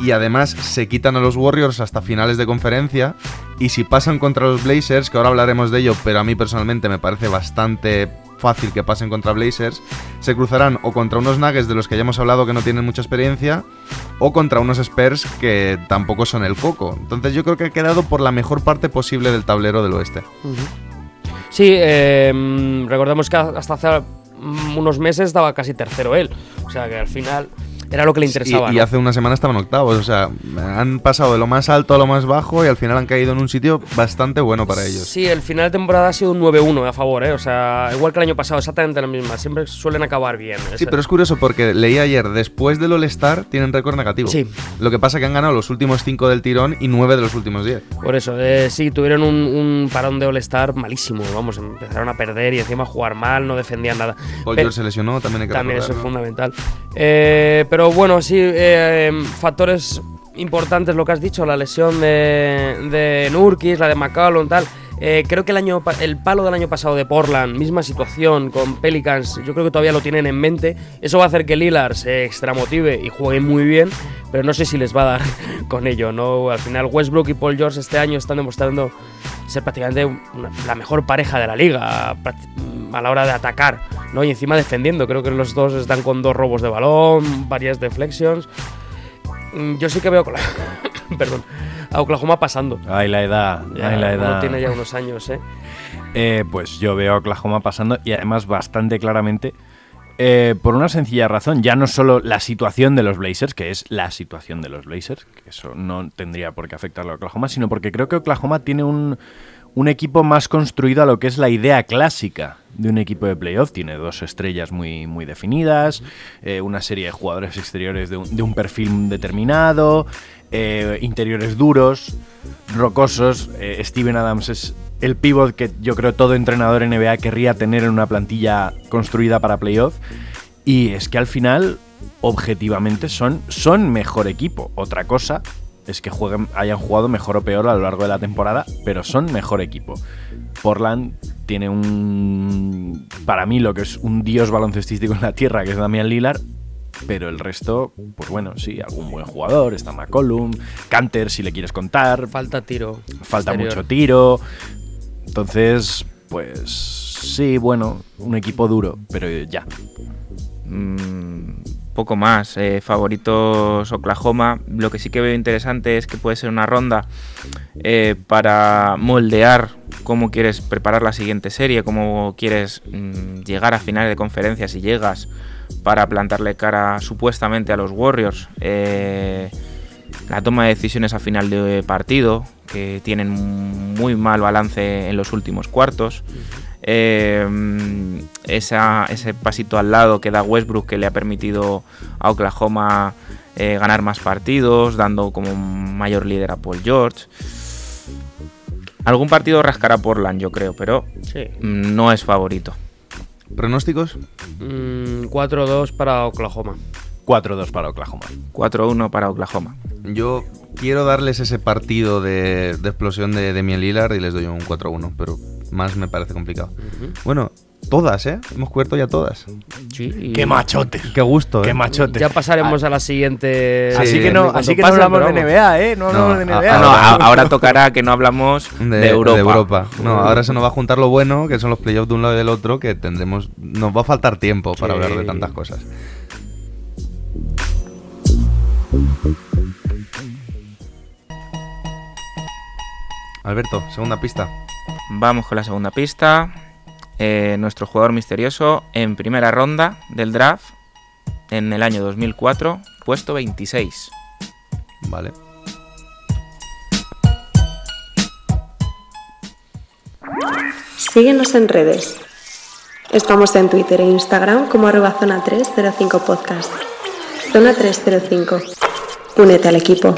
Y además se quitan a los Warriors hasta finales de conferencia. Y si pasan contra los Blazers, que ahora hablaremos de ello, pero a mí personalmente me parece bastante fácil que pasen contra Blazers, se cruzarán o contra unos Nuggets de los que ya hemos hablado que no tienen mucha experiencia, o contra unos Spurs que tampoco son el coco. Entonces yo creo que ha quedado por la mejor parte posible del tablero del oeste. Sí, eh, recordemos que hasta hace mm, unos meses estaba casi tercero él. O sea que al final era lo que le interesaba. Y, y ¿no? hace una semana estaban octavos, o sea, han pasado de lo más alto a lo más bajo y al final han caído en un sitio bastante bueno para ellos. Sí, el final de temporada ha sido un 9-1 a favor, ¿eh? O sea, igual que el año pasado, exactamente la misma. Siempre suelen acabar bien. Sí, pero es curioso porque leí ayer, después del All-Star tienen récord negativo. Sí. Lo que pasa que han ganado los últimos 5 del tirón y 9 de los últimos 10. Por eso, eh, sí, tuvieron un, un parón de All-Star malísimo. Vamos, empezaron a perder y encima a jugar mal, no defendían nada. Paul George se lesionó, también hay que También eso es fundamental. Eh, pero bueno, sí, eh, factores importantes lo que has dicho, la lesión de, de Nurkis, la de McCollum, tal. Eh, creo que el, año, el palo del año pasado de Portland, misma situación con Pelicans, yo creo que todavía lo tienen en mente. Eso va a hacer que Lillard se extramotive y juegue muy bien, pero no sé si les va a dar con ello. ¿no? Al final, Westbrook y Paul George este año están demostrando ser prácticamente una- la mejor pareja de la liga a la hora de atacar, ¿no? Y encima defendiendo. Creo que los dos están con dos robos de balón, varias deflections. Mm, Yo sí que veo a Oklahoma- perdón, a Oklahoma pasando. Ay, la edad. Ya, ay, la edad. tiene ya unos años, ¿eh? Eh, pues yo veo a Oklahoma pasando y además bastante claramente eh, por una sencilla razón. Ya no solo la situación de los Blazers, que es la situación de los Blazers, que eso no tendría por qué afectarlo a Oklahoma, sino porque creo que Oklahoma tiene un, un equipo más construido a lo que es la idea clásica de un equipo de playoff. Tiene dos estrellas muy, muy definidas, eh, una serie de jugadores exteriores de un, de un perfil determinado, eh, interiores duros, rocosos. Eh, Steven Adams es el pivot que yo creo todo entrenador NBA querría tener en una plantilla construida para playoff. Y es que al final, objetivamente, son, son mejor equipo. Otra cosa es que jueguen, hayan jugado mejor o peor a lo largo de la temporada, pero son mejor equipo. Portland tiene un. Para mí, lo que es un dios baloncestístico en la tierra, que es Damian Lillard. Pero el resto, pues bueno, sí, algún buen jugador. Está McCollum, Canter, si le quieres contar. Falta tiro. Falta exterior. mucho tiro. Entonces, pues sí, bueno, un equipo duro, pero ya. Mm, poco más. Eh, favoritos Oklahoma. Lo que sí que veo interesante es que puede ser una ronda eh, para moldear cómo quieres preparar la siguiente serie, cómo quieres mm, llegar a finales de conferencia si llegas para plantarle cara supuestamente a los Warriors. Eh, la toma de decisiones a final de partido, que tienen muy mal balance en los últimos cuartos. Eh, esa- ese pasito al lado que da Westbrook que le ha permitido a Oklahoma eh, ganar más partidos, dando como mayor líder a Paul George. Algún partido rascará Portland, yo creo, pero Sí. no es favorito. ¿Pronósticos? Mm, 4-2 para Oklahoma. 4-2 para Oklahoma. 4-1 para Oklahoma. Yo quiero darles ese partido de, de explosión de Demian Lillard y les doy un 4-1, pero más me parece complicado. Bueno, todas, ¿eh? Hemos cubierto ya todas. Sí. y- ¡Qué machote! Qué gusto, ¿eh? ¡Qué machote! Ya pasaremos a la siguiente. así Sí, que no, así que pasen, no hablamos de. NBA, ¿eh? No hablamos No, de a- NBA. Ah, no, Ahora- a- ahora tocará que no hablamos de, Europa. No, ahora se nos va a juntar lo bueno, que son los playoffs de un lado y del otro, que tendremos. Nos va a faltar tiempo para Sí. hablar de tantas cosas. Alberto, segunda pista. Vamos con la segunda pista. Eh, nuestro jugador misterioso en primera ronda del draft en el año 2004, puesto 26. Vale. Síguenos en redes. Estamos en Twitter e Instagram como arroba zona 305 podcast. Zona 305. Únete al equipo.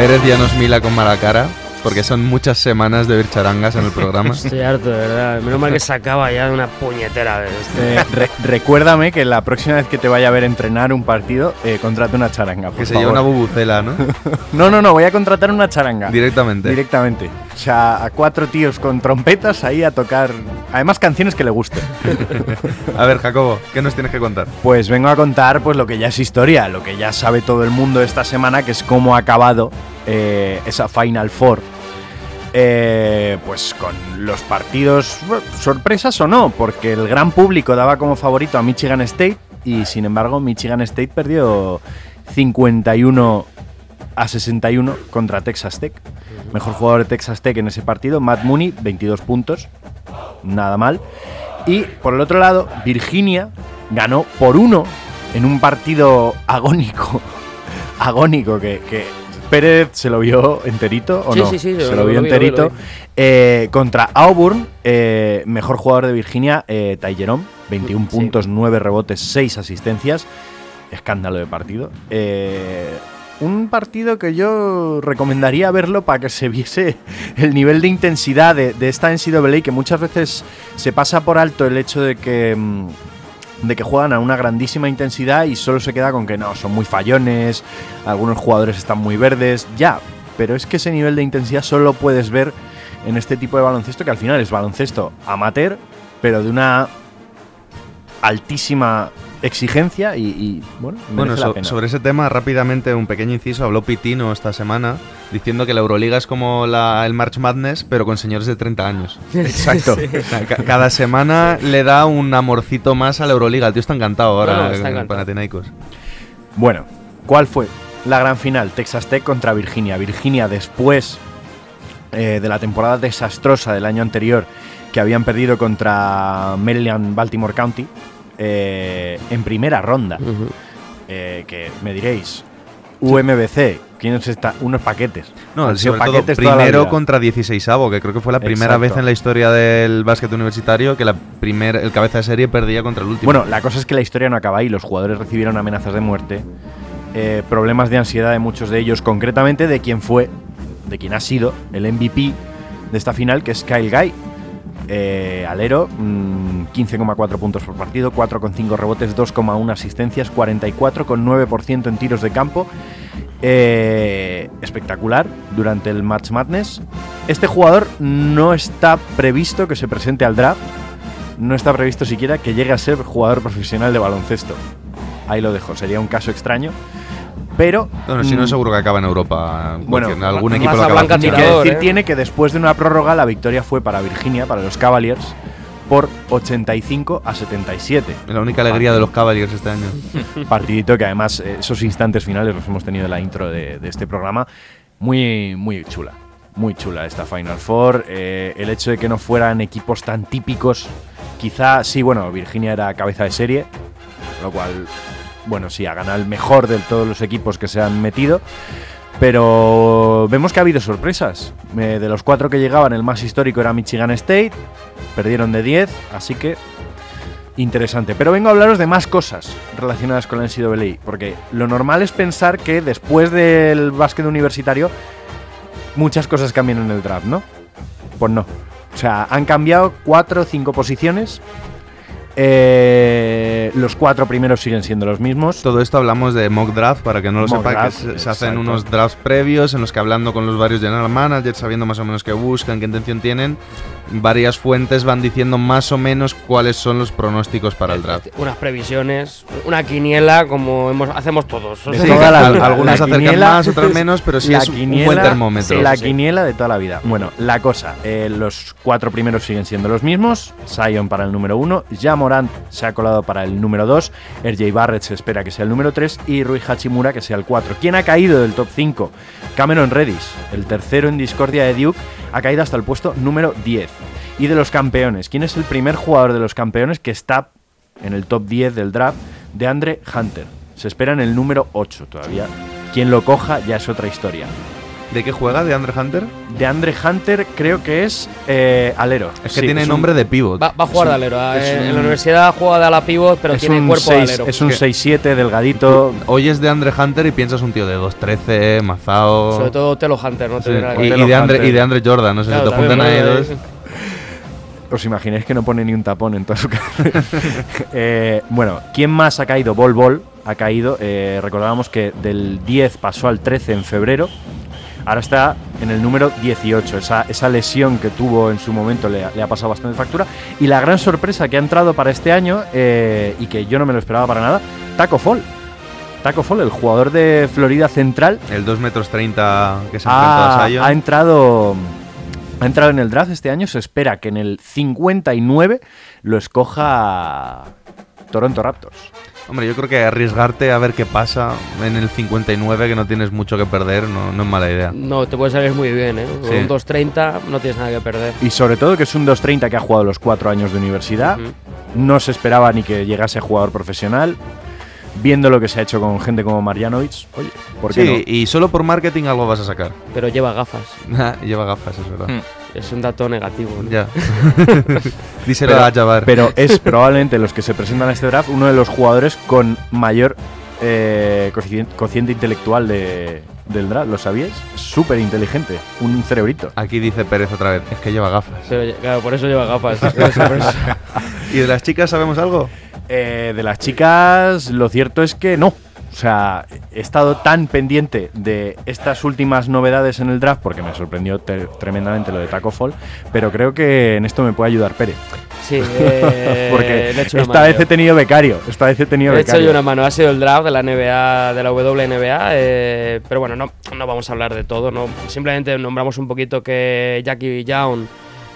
Pérez ya nos mila con mala cara, porque son muchas semanas de ver charangas en el programa. Estoy harto, de verdad. Menos mal que se acaba ya de una puñetera vez. Eh, re- recuérdame que la próxima vez que te vaya a ver entrenar un partido, eh, contrate una charanga. Por que se lleva una bubucela, ¿no? No, no, no, voy a contratar una charanga. Directamente. Directamente. O sea, a cuatro tíos con trompetas ahí a tocar. Además, canciones que le gusten. A ver, Jacobo, ¿qué nos tienes que contar? Pues vengo a contar pues lo que ya es historia, lo que ya sabe todo el mundo esta semana, que es cómo ha acabado eh, esa Final Four. Eh, pues con los partidos, sorpresas o no, porque el gran público daba como favorito a Michigan State y sin embargo Michigan State perdió 51 a 61 contra Texas Tech. Mejor jugador de Texas Tech en ese partido, Matt Mooney, 22 puntos, nada mal. Y por el otro lado, Virginia ganó por uno en un partido agónico. agónico que Pérez se lo vio enterito o Sí, no? sí, sí, se lo- vio lo enterito. lo. Eh, contra Auburn, eh, mejor jugador de Virginia, eh, Ty Jerome, 21 Sí. puntos, 9 rebotes, 6 asistencias. Escándalo de partido. Eh, un partido que yo recomendaría verlo para que se viese el nivel de intensidad de, de esta NCAA, que muchas veces se pasa por alto el hecho de que, mm, de que juegan a una grandísima intensidad y solo se queda con que no, son muy fallones, algunos jugadores están muy verdes, ya, pero es que ese nivel de intensidad solo lo puedes ver en este tipo de baloncesto, que al final es baloncesto amateur, pero de una altísima exigencia y, y, bueno, Bueno, la so- pena. sobre ese tema, rápidamente un pequeño inciso. Habló Pitino esta semana diciendo que la Euroliga es como la- el March Madness, pero con señores de 30 años. Exacto. Cada semana le da un amorcito más a la Euroliga. El tío está encantado ahora No, no, está con encantado. Panathinaikos. Bueno, ¿cuál fue la gran final? Texas Tech contra Virginia. Virginia después eh, de la temporada desastrosa del año anterior que habían perdido contra Maryland Baltimore County eh, en primera ronda. Eh, que me diréis, UMBC, ¿quiénes está? Unos paquetes. No, Han sido todo paquetes toda la primero contra 16 que creo que fue la primera Exacto. vez en la historia del básquet universitario que la primer, el cabeza de serie perdía contra el último. Bueno, la cosa es que la historia no acaba ahí. Los jugadores recibieron amenazas de muerte eh, problemas de ansiedad de muchos de ellos, concretamente de quien fue, de quien ha sido el MVP de esta final, que es Kyle Guy. Eh, alero, mm, 15,4 puntos por partido, 4,5 rebotes, 2,1 asistencias, 44,9% en tiros de campo. Eh, espectacular durante el Match Madness. Este jugador no está previsto que se presente al draft. No está previsto siquiera que llegue a ser jugador profesional de baloncesto. Ahí lo dejo, sería un caso extraño. Pero. Bueno, si no, mm, seguro que acaba en Europa. Bueno, algún más equipo lo acaba Ni que decir ¿eh? tiene que después de una prórroga la victoria fue para Virginia, para los Cavaliers, por 85 a 77. La única alegría de los Cavaliers este año. Partidito que además eh, esos instantes finales los hemos tenido en la intro de, de este programa. Muy, muy chula. Muy chula esta Final Four. Eh, el hecho de que no fueran equipos tan típicos. Quizá, sí, bueno, Virginia era cabeza de serie. Lo cual, bueno, sí, ha ganado el mejor de todos los equipos que se han metido. Pero vemos que ha habido sorpresas. Eh, de los cuatro que llegaban, el más histórico era Michigan State. Perdieron de 10, así que interesante. Pero vengo a hablaros de más cosas relacionadas con la NCAA, porque lo normal es pensar que después del básquet universitario muchas cosas cambian en el draft, ¿no? Pues no. O sea, han cambiado cuatro o cinco posiciones. Eh, los cuatro primeros siguen siendo los mismos. Todo esto hablamos de mock draft, para que no lo Mock sepa, draft, que se, se hacen unos drafts previos en los que hablando con los varios general managers, sabiendo más o menos qué buscan, qué intención tienen, varias fuentes van diciendo más o menos cuáles son los pronósticos para el draft. Unas previsiones, una quiniela como hemos- hacemos todos. O sea, toda la Al- algunas La acercan quiniela- más, otras menos, pero sí la es un quiniela- buen termómetro. La sí. quiniela de toda la vida. Bueno, la cosa, eh, los cuatro primeros siguen siendo los mismos. Zion para el número uno, Ja Morant se ha colado para el número dos, RJ Barrett se espera que sea el número tres y Rui Hachimura que sea el cuatro. ¿Quién ha caído del top 5? Cameron Reddish, el tercero en discordia de Duke, ha caído hasta el puesto número 10. Y de los campeones, ¿quién es el primer jugador de los campeones que está en el top 10 del draft? De Andre Hunter. Se espera en el número 8 todavía. Quien lo coja ya es otra historia. ¿De qué juega de Andre Hunter? De Andre Hunter creo que es eh, alero. Es que Sí, tiene un- nombre de pivot. Va, va a jugar Es de alero. es en, un- en la universidad juega de ala pivot, pero es tiene un cuerpo seis- de alero. Es un Que- 6-7 delgadito. Oyes de Andre Hunter y piensas un tío de 2'13, mazao. Sobre todo Telo Hunter, no Sí, y, de Hunter. Andre, y de Andre Jordan, no sé Claro, si te juntan ahí dos. ¿Os imagináis que no pone ni un tapón en toda su carrera? Eh, bueno, ¿quién más ha caído? Bol Bol ha caído. eh, recordábamos que del 10 pasó al 13 en febrero. Ahora está en el número 18. Esa, esa lesión que tuvo en su momento le, ha- le ha pasado bastante factura. Y la gran sorpresa que ha entrado para este año, eh, y que yo no me lo esperaba para nada, Taco Fall. Taco Fall, el jugador de Florida Central, El 2 metros 30 que se ha, a Zion. ha entrado ha entrado en el draft este año. Se espera que en el 59 lo escoja Toronto Raptors. Hombre, yo creo que arriesgarte a ver qué pasa en el 59, que no tienes mucho que perder, no, no es mala idea. No, te puede salir muy bien, ¿eh? Con Sí. un 2.30 no tienes nada que perder. Y sobre todo que es un 230 que ha jugado los cuatro años de universidad. No se esperaba ni que llegase a jugador profesional. Viendo lo que se ha hecho con gente como Marjanovic, oye, ¿por qué Sí, y solo por marketing algo vas a sacar. Pero lleva gafas. Lleva gafas, es verdad. Hmm. Es un dato negativo. ¿no? Ya. Díselo Pero- a Jabbar. no? Pero es probablemente los que se presentan a este draft uno de los jugadores con mayor eh, cociente, cociente intelectual de, del draft. ¿Lo sabíais? Súper inteligente. Un cerebrito. Aquí dice Pérez otra vez, es que lleva gafas. Pero, claro, por eso lleva gafas. Por eso, por eso. ¿Y de las chicas sabemos algo? Eh, de las chicas, lo cierto es que no. O sea, he estado tan pendiente de estas últimas novedades en el draft porque me sorprendió te- tremendamente lo de Taco Fall, pero creo que en esto me puede ayudar Pérez. Sí, eh, porque he hecho esta mano vez he tenido becario. Esta vez he tenido Le he hecho becario. yo una mano. Ha sido el draft de la NBA, de la WNBA. eh, pero bueno, no, no vamos a hablar de todo. ¿no? Simplemente nombramos un poquito que Jackie Young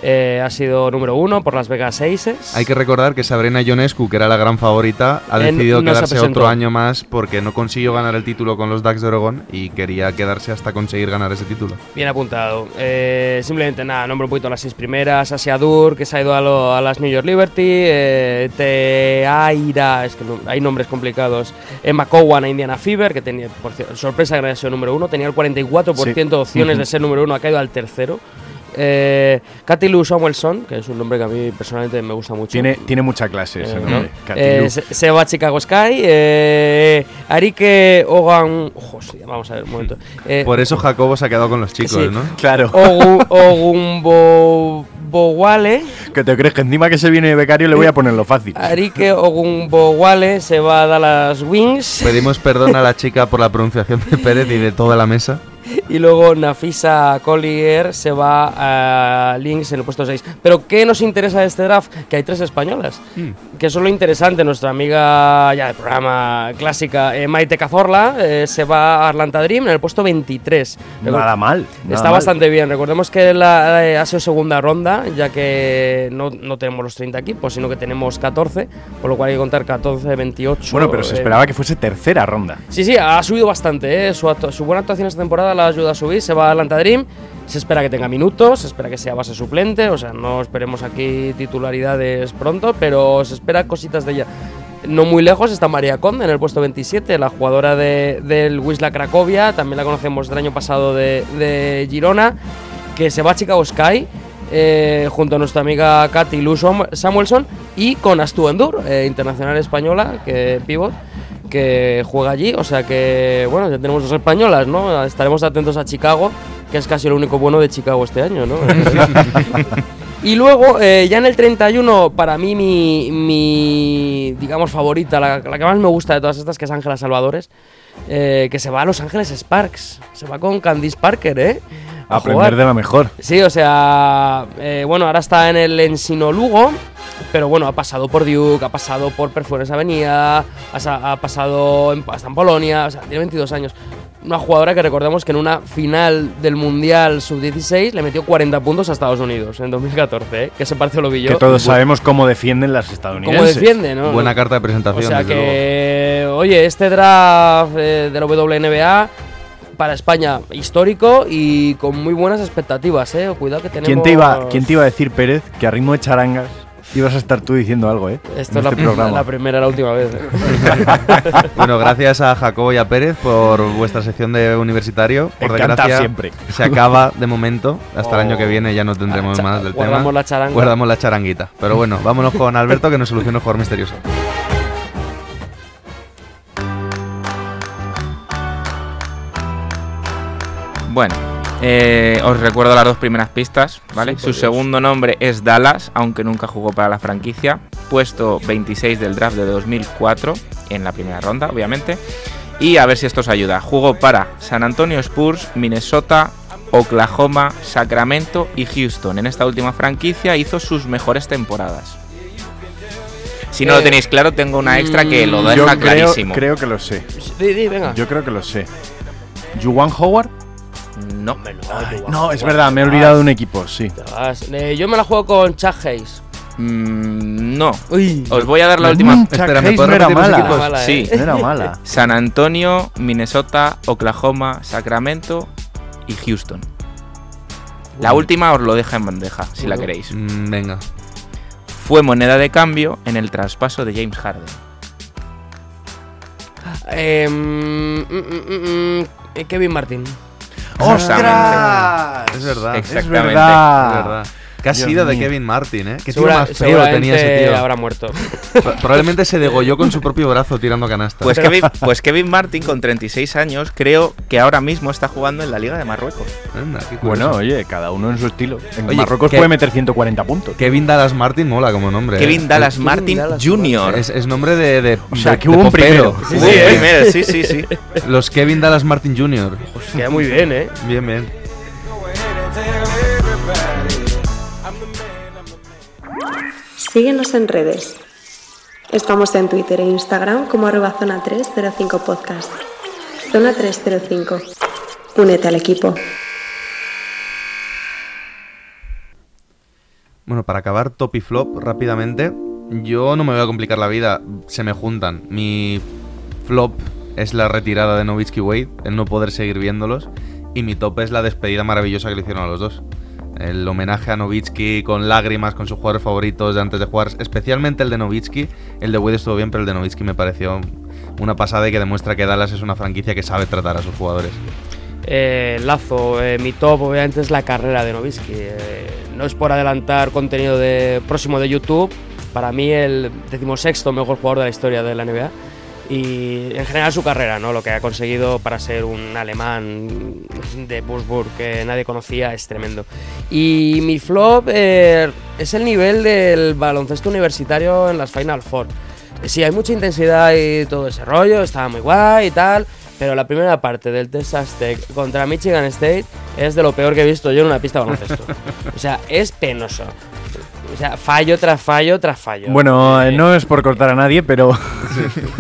eh, ha sido número uno por Las Vegas Aces. Hay que recordar que Sabrina Ionescu, que era la gran favorita, ha En- decidido no quedarse otro año más porque no consiguió ganar el título con los Ducks de Oregón y quería quedarse hasta conseguir ganar ese título. Bien apuntado. Eh, simplemente nada, nombro un poquito las seis primeras. Asia Dur, que se ha ido a, lo- a las New York Liberty. Eh, Teaira, es que no- hay nombres complicados. Emma Cowan a Indiana Fever, que tenía, por cierto, sorpresa que no haya sido número uno. Tenía el 44% de opciones de ser número uno, ha caído al tercero. Eh, Katy Lou Samuelson, que es un nombre que a mí personalmente me gusta mucho. Tiene, tiene mucha clase ese Eh, nombre. Eh, se, va a Chicago Sky. Eh, Arike Ogan. Vamos a ver un momento. Eh, Por eso Jacobo se ha quedado con los chicos, sí. ¿no? Claro. Ogu- Ogumbo Bowale. Que te crees que encima que se viene de becario le voy a ponerlo fácil. Arike Ogumbowale se va a Dallas Wings. Pedimos perdón a la chica por la pronunciación de Pérez y de toda la mesa. Y luego Nafisa Collier se va a Lynx en el puesto 6. Pero ¿qué nos interesa de este draft? Que hay tres españolas. Que eso es lo interesante. Nuestra amiga ya del programa clásica, eh, Maite Cazorla, eh, se va a Atlanta Dream en el puesto 23. Nada mal. nada Está mal. bastante bien. Recordemos que la, eh, ha sido segunda ronda, ya que no, no tenemos los 30 equipos, sino que tenemos 14, por lo cual hay que contar 14, 28. Bueno, pero se eh, esperaba que fuese tercera ronda. Sí, sí, ha subido bastante. ¿eh? Su, su buena actuación esta temporada la ayuda a subir. Se va a Atlanta Dream. Se espera que tenga minutos, se espera que sea base suplente. O sea, no esperemos aquí titularidades pronto, pero se espera cositas de ella. No muy lejos está María Conde en el puesto 27, la jugadora de- del Wisla Cracovia. También la conocemos del año pasado de, de Girona, que se va a Chicago Sky. eh, junto a nuestra amiga Katy Sam- Samuelson y con Astu Endur, eh, internacional española, que pivot, que juega allí. O sea que, bueno, ya tenemos dos españolas, ¿no? Estaremos atentos a Chicago, que es casi lo único bueno de Chicago este año, ¿no? y luego, eh, ya en el 31, para mí, mi, mi digamos, favorita, la, la que más me gusta de todas estas, que es Ángela Salvadores, eh, que se va a Los Ángeles Sparks. Se va con Candice Parker, ¿eh? A Aprender jugar. de la mejor. Sí, o sea, eh, bueno, ahora está en el Ensino Lugo, pero bueno, ha pasado por Duke, ha pasado por Perfumes Avenida, ha, ha pasado en, hasta en Polonia, o sea, tiene 22 años. Una jugadora que recordemos que en una final del Mundial Sub-16 le metió 40 puntos a Estados Unidos en 2014, ¿eh? que se parece lo vi yo. Que todos sabemos cómo defienden las estadounidenses. ¿Cómo defiende, no? Buena carta de O presentación. sea desde que, oye, este draft eh, de la WNBA para España histórico y con muy buenas expectativas, eh. Cuidado que tenemos. ¿Quién te, iba, ¿Quién te iba a decir, Pérez, que a ritmo de charangas ibas a estar tú diciendo algo, eh? Esto es este la, programa. la primera, la última vez. eh. Bueno, gracias a Jacobo y a Pérez por vuestra sección de universitario. Por Encantado desgracia, siempre. se acaba de momento. Hasta el año que viene ya no tendremos Ah, más del guardamos tema. la charanga. Guardamos la charanguita. Pero bueno, vámonos con Alberto que nos soluciona el jugador misterioso. Bueno, eh, os recuerdo las dos primeras pistas, ¿vale? Su segundo nombre es Dallas, aunque nunca jugó para la franquicia. Puesto 26 del draft de 2004, en la primera ronda, obviamente. Y a ver si esto os ayuda. Jugó para San Antonio Spurs, Minnesota, Oklahoma, Sacramento y Houston. En esta última franquicia hizo sus mejores temporadas. Si no Eh, lo tenéis claro, tengo una extra que lo deja Yo creo, clarísimo. creo que lo sé. Venga. Yo creo que lo sé. ¿Juwan Howard? No. No, es verdad, me he olvidado de un equipo, sí. Eh, yo me la juego con Chuck Hayes. Mm, no. Uy. Os voy a dar la última. Mm, Chuck Espera, ¿me no era los mala. equipos? Mala, Sí. eh. No era mala. San Antonio, Minnesota, Oklahoma, Sacramento y Houston. La última os lo deja en bandeja, si la queréis. Mm, venga. Fue moneda de cambio en el traspaso de James Harden. Eh, mm, mm, mm, mm, eh, Kevin Martin. ¡Ostras! Es verdad. Es Exactamente. verdad. Es verdad. ¿Qué ha Dios sido de. Kevin Martin, eh? Qué tío Segura- más feo tenía ese seguramente tío. habrá muerto. Pro- Probablemente se degolló con su propio brazo tirando canasta. Pues Kevin, pues Kevin Martin, con 36 años, creo que ahora mismo está jugando en la Liga de Marruecos. Anda, qué curioso. Bueno, oye, cada uno en su estilo. En Oye, Marruecos ¿qué- puede meter 140 puntos. Kevin Dallas Martin mola como nombre. Kevin eh. Dallas Kevin Martin Dallas Jr. Es, es nombre de, de, O sea, de- que de hubo un popero. primero. Sí, Hubo sí, un eh. primero, sí, sí, sí. Los Kevin Dallas Martin Jr. Queda muy bien, ¿eh? Bien, bien. Síguenos en redes. Estamos en Twitter e Instagram como arroba zona 305 podcast. Zona 305. Únete al equipo. Bueno, para acabar top y flop rápidamente, yo no me voy a complicar la vida, se me juntan. Mi flop es la retirada de Novitsky Wade, el no poder seguir viéndolos, y mi top es la despedida maravillosa que le hicieron a los dos. El homenaje a Novitsky con lágrimas, con sus jugadores favoritos de antes de jugar, especialmente el de Novitsky. El de Wade estuvo bien, pero el de Novitsky me pareció una pasada y que demuestra que Dallas es una franquicia que sabe tratar a sus jugadores. eh, Lazo, eh, mi top obviamente es la carrera de Novisky. Eh, no es por adelantar contenido de, próximo de YouTube, para mí el decimosexto mejor jugador de la historia de la NBA. Y en general su carrera, ¿no? lo que ha conseguido para ser un alemán de Würzburg que nadie conocía es tremendo. Y mi flop eh, es el nivel del baloncesto universitario en las Final Four. Sí, hay mucha intensidad y todo ese rollo, estaba muy guay y tal, pero la primera parte del Texas Tech contra Michigan State es de lo peor que he visto yo en una pista de baloncesto. o sea, es penoso. O sea, fallo tras fallo tras fallo. Bueno, eh, no es por cortar a nadie, pero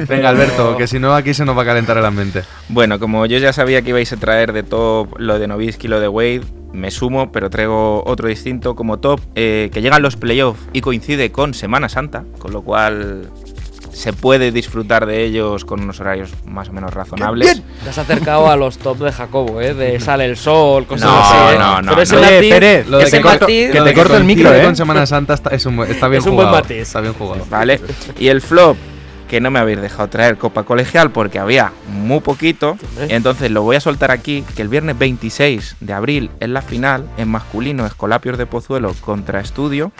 Venga, Alberto, que si no aquí se nos va a calentar el ambiente. Bueno, como yo ya sabía que ibais a traer de top lo de Novisky y lo de Wade, me sumo, pero traigo otro distinto como top, eh, que llegan los playoffs y coincide con Semana Santa, con lo cual se puede disfrutar de ellos con unos horarios más o menos razonables. Te has acercado a los top de Jacobo, ¿eh? De sale el sol, cosas No, así. ¿eh? no, no, Pero ese no. Matiz- Pérez, Lo de ese que matiz- que te corto el micro, ¿eh? Con Semana Santa está, es un está bien Es un buen jugado. matiz. Está bien jugado. ¿Vale? Y el flop, que no me habéis dejado traer Copa Colegial porque había muy poquito. Entonces lo voy a soltar aquí, que el viernes 26 de abril es la final, en masculino Escolapios de Pozuelo contra Estudio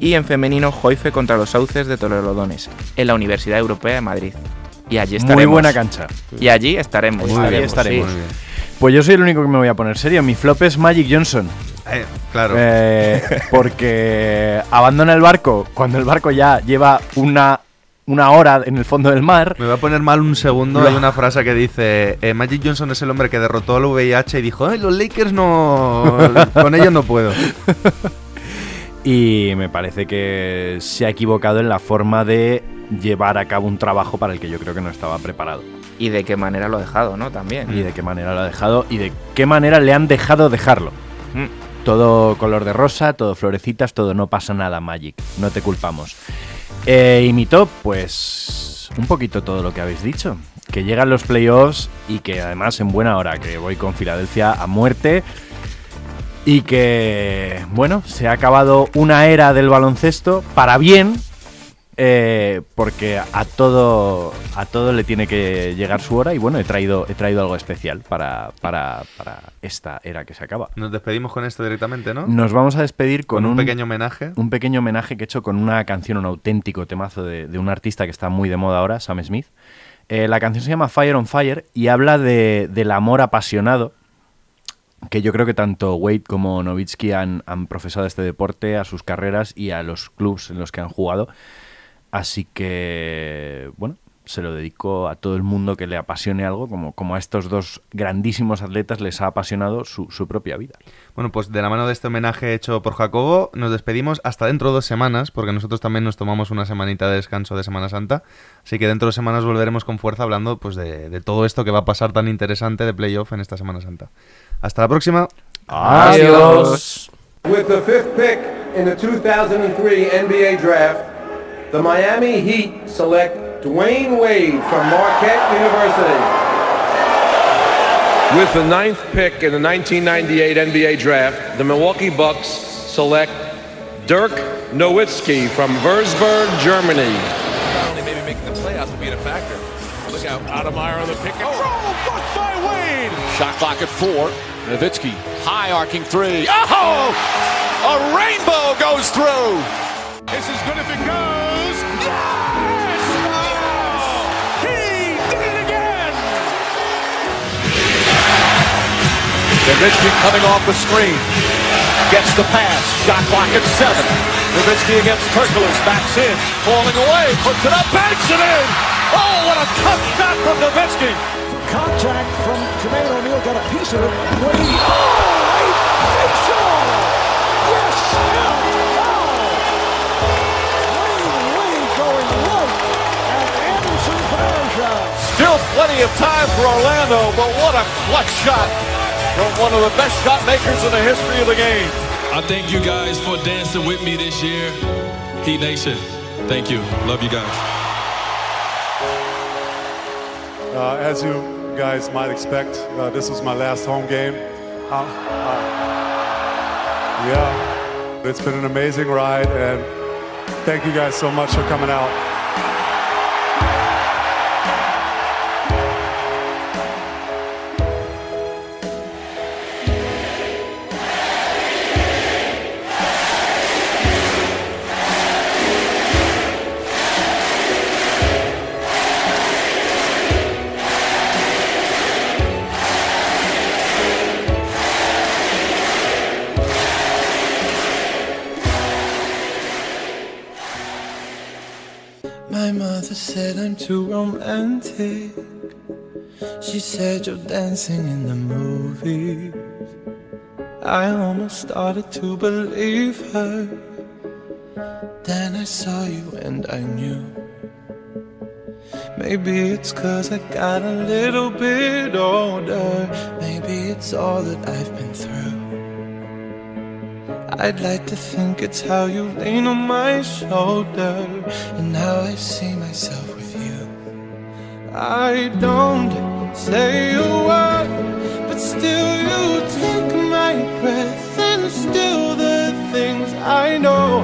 y en femenino Joife contra los Sauces de Torrelodones, en la Universidad Europea de Madrid. Y allí estaremos. muy buena cancha. Y allí estaremos. Muy bien, estaremos. Muy bien. Pues yo soy el único que me voy a poner serio. Mi flop es Magic Johnson. Eh, claro. Eh, porque abandona el barco cuando el barco ya lleva una, una hora en el fondo del mar. Me va a poner mal un segundo. Hay una frase que dice: eh, Magic Johnson es el hombre que derrotó al VIH y dijo: "Ay, Los Lakers no. Con ellos no puedo. Y me parece que se ha equivocado en la forma de llevar a cabo un trabajo para el que yo creo que no estaba preparado. Y de qué manera lo ha dejado, ¿no? También. Y de qué manera lo ha dejado y de qué manera le han dejado dejarlo. Mm. Todo color de rosa, todo florecitas, todo no pasa nada, Magic. No te culpamos. Eh, y mi top, pues un poquito todo lo que habéis dicho. Que llegan los playoffs y que además en buena hora, que voy con Filadelfia a muerte. Y que, bueno, se ha acabado una era del baloncesto para bien, eh, porque a todo, a todo le tiene que llegar su hora. Y bueno, he traído, he traído algo especial para, para, para esta era que se acaba. Nos despedimos con esto directamente, ¿no? Nos vamos a despedir con, Con un pequeño homenaje. un pequeño homenaje que he hecho con una canción, un auténtico temazo de, de un artista que está muy de moda ahora, Sam Smith. Eh, la canción se llama Fire on Fire y habla de- del amor apasionado que yo creo que tanto Wade como Nowitzki han, han profesado este deporte a sus carreras y a los clubs en los que han jugado. Así que, bueno, se lo dedico a todo el mundo que le apasione algo, como, como a estos dos grandísimos atletas les ha apasionado su, su propia vida. Bueno, pues de la mano de este homenaje hecho por Jacobo, nos despedimos hasta dentro de dos semanas, porque nosotros también nos tomamos una semanita de descanso de Semana Santa. Así que dentro de dos semanas volveremos con fuerza hablando pues, de todo esto que va a pasar tan interesante de playoff en esta Semana Santa. Hasta la próxima. Adiós. With the fifth pick in the 2003 NBA Draft, the Miami Heat select Dwayne Wade from Marquette University. With the ninth pick in the 1998 NBA Draft, the Milwaukee Bucks select Dirk Nowitzki from Würzburg, Germany. Only maybe making the playoffs will be a factor. Look out, Ademeyer on the pick and oh, roll, blocked by Wade. Shot clock at four. Nowitzki, high arcing three. Oh! A rainbow goes through. This is good if it goes. Yes! Oh! He did it again. Nowitzki coming off the screen. Gets the pass. Shot clock at seven. Nowitzki against Turkles. Backs in. Falling away. Puts it up. Banks it in. Oh, what a tough shot from Nowitzki. Contact from Jermaine O'Neal got a piece of it. Wade. Oh, Wade facial. Yes. Foul. Wade, Wade going right at Anderson Varejao. Still plenty of time for Orlando, but what a clutch shot from one of the best shot makers in the history of the game. I thank you guys for dancing with me this year. Heat Nation, thank you. Love you guys. Uh, as you guys might expect, uh, this was my last home game. Uh, uh, yeah, it's been an amazing ride, and thank you guys so much for coming out. Romantic. She said you're dancing in the movies. I almost started to believe her. Then I saw you and I knew. Maybe it's cause I got a little bit older. Maybe it's all that I've been through. I'd like to think it's how you lean on my shoulder and how I see myself. I don't say a word, but still you take my breath and still the things I know.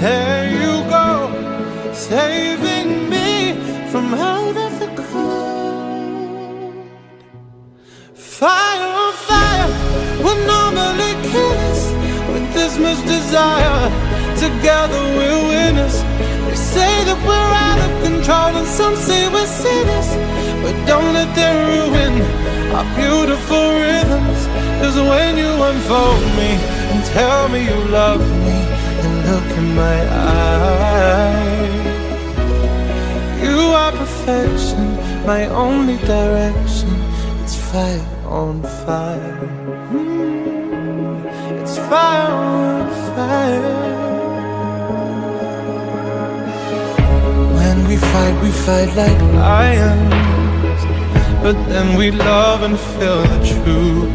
There you go, saving me from out of the cold. Fire on fire will normally kill us with this much desire. Together we're winners. Say that we're out of control, and some say we're sinners. But don't let them ruin our beautiful rhythms. Cause when you unfold me and tell me you love me, and look in my eyes. You are perfection, my only direction. It's fire on fire. Mm, It's fire on fire. We fight, we fight like lions. But then we love and feel the truth.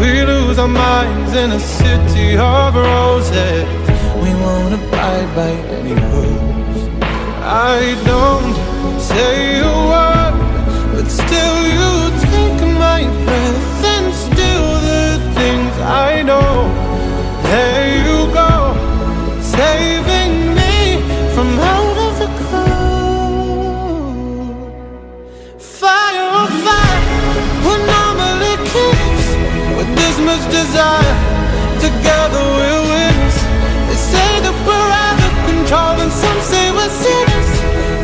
We lose our minds in a city of roses. We won't abide by any rules. I don't say a word, but still you take my breath and still the things I know. There you go, saving with this much desire. Together we're winners. They say that we're out of control, and some say we're sinners.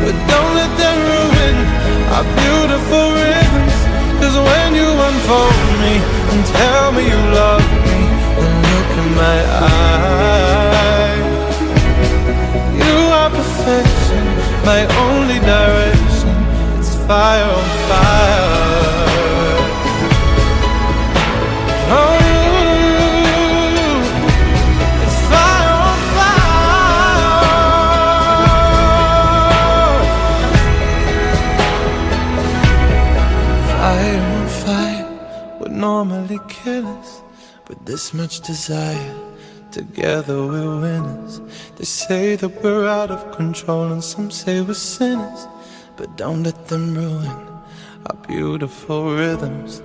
But don't let them ruin our beautiful rhythms. Cause when you unfold me and tell me you love me, then look in my eyes. You are perfection, my only direction. It's fire on fire. This much desire. Together we're winners. They say that we're out of control, and some say we're sinners. But don't let them ruin our beautiful rhythms.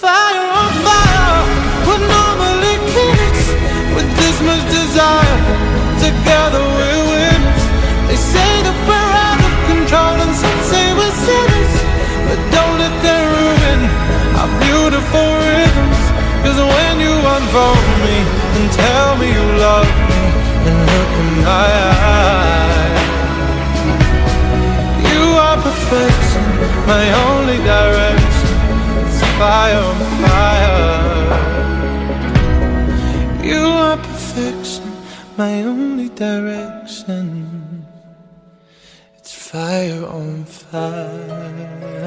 Fire on fire would normally kill us with this much desire. Together we're winners. They say that we're out of control, and some say we're sinners. But don't let them ruin our beautiful rhythms. Cause when you unfold me and tell me you love me, and look in my eyes, you are perfection, my only direction. It's fire on fire. You are perfection, my only direction. It's fire on fire.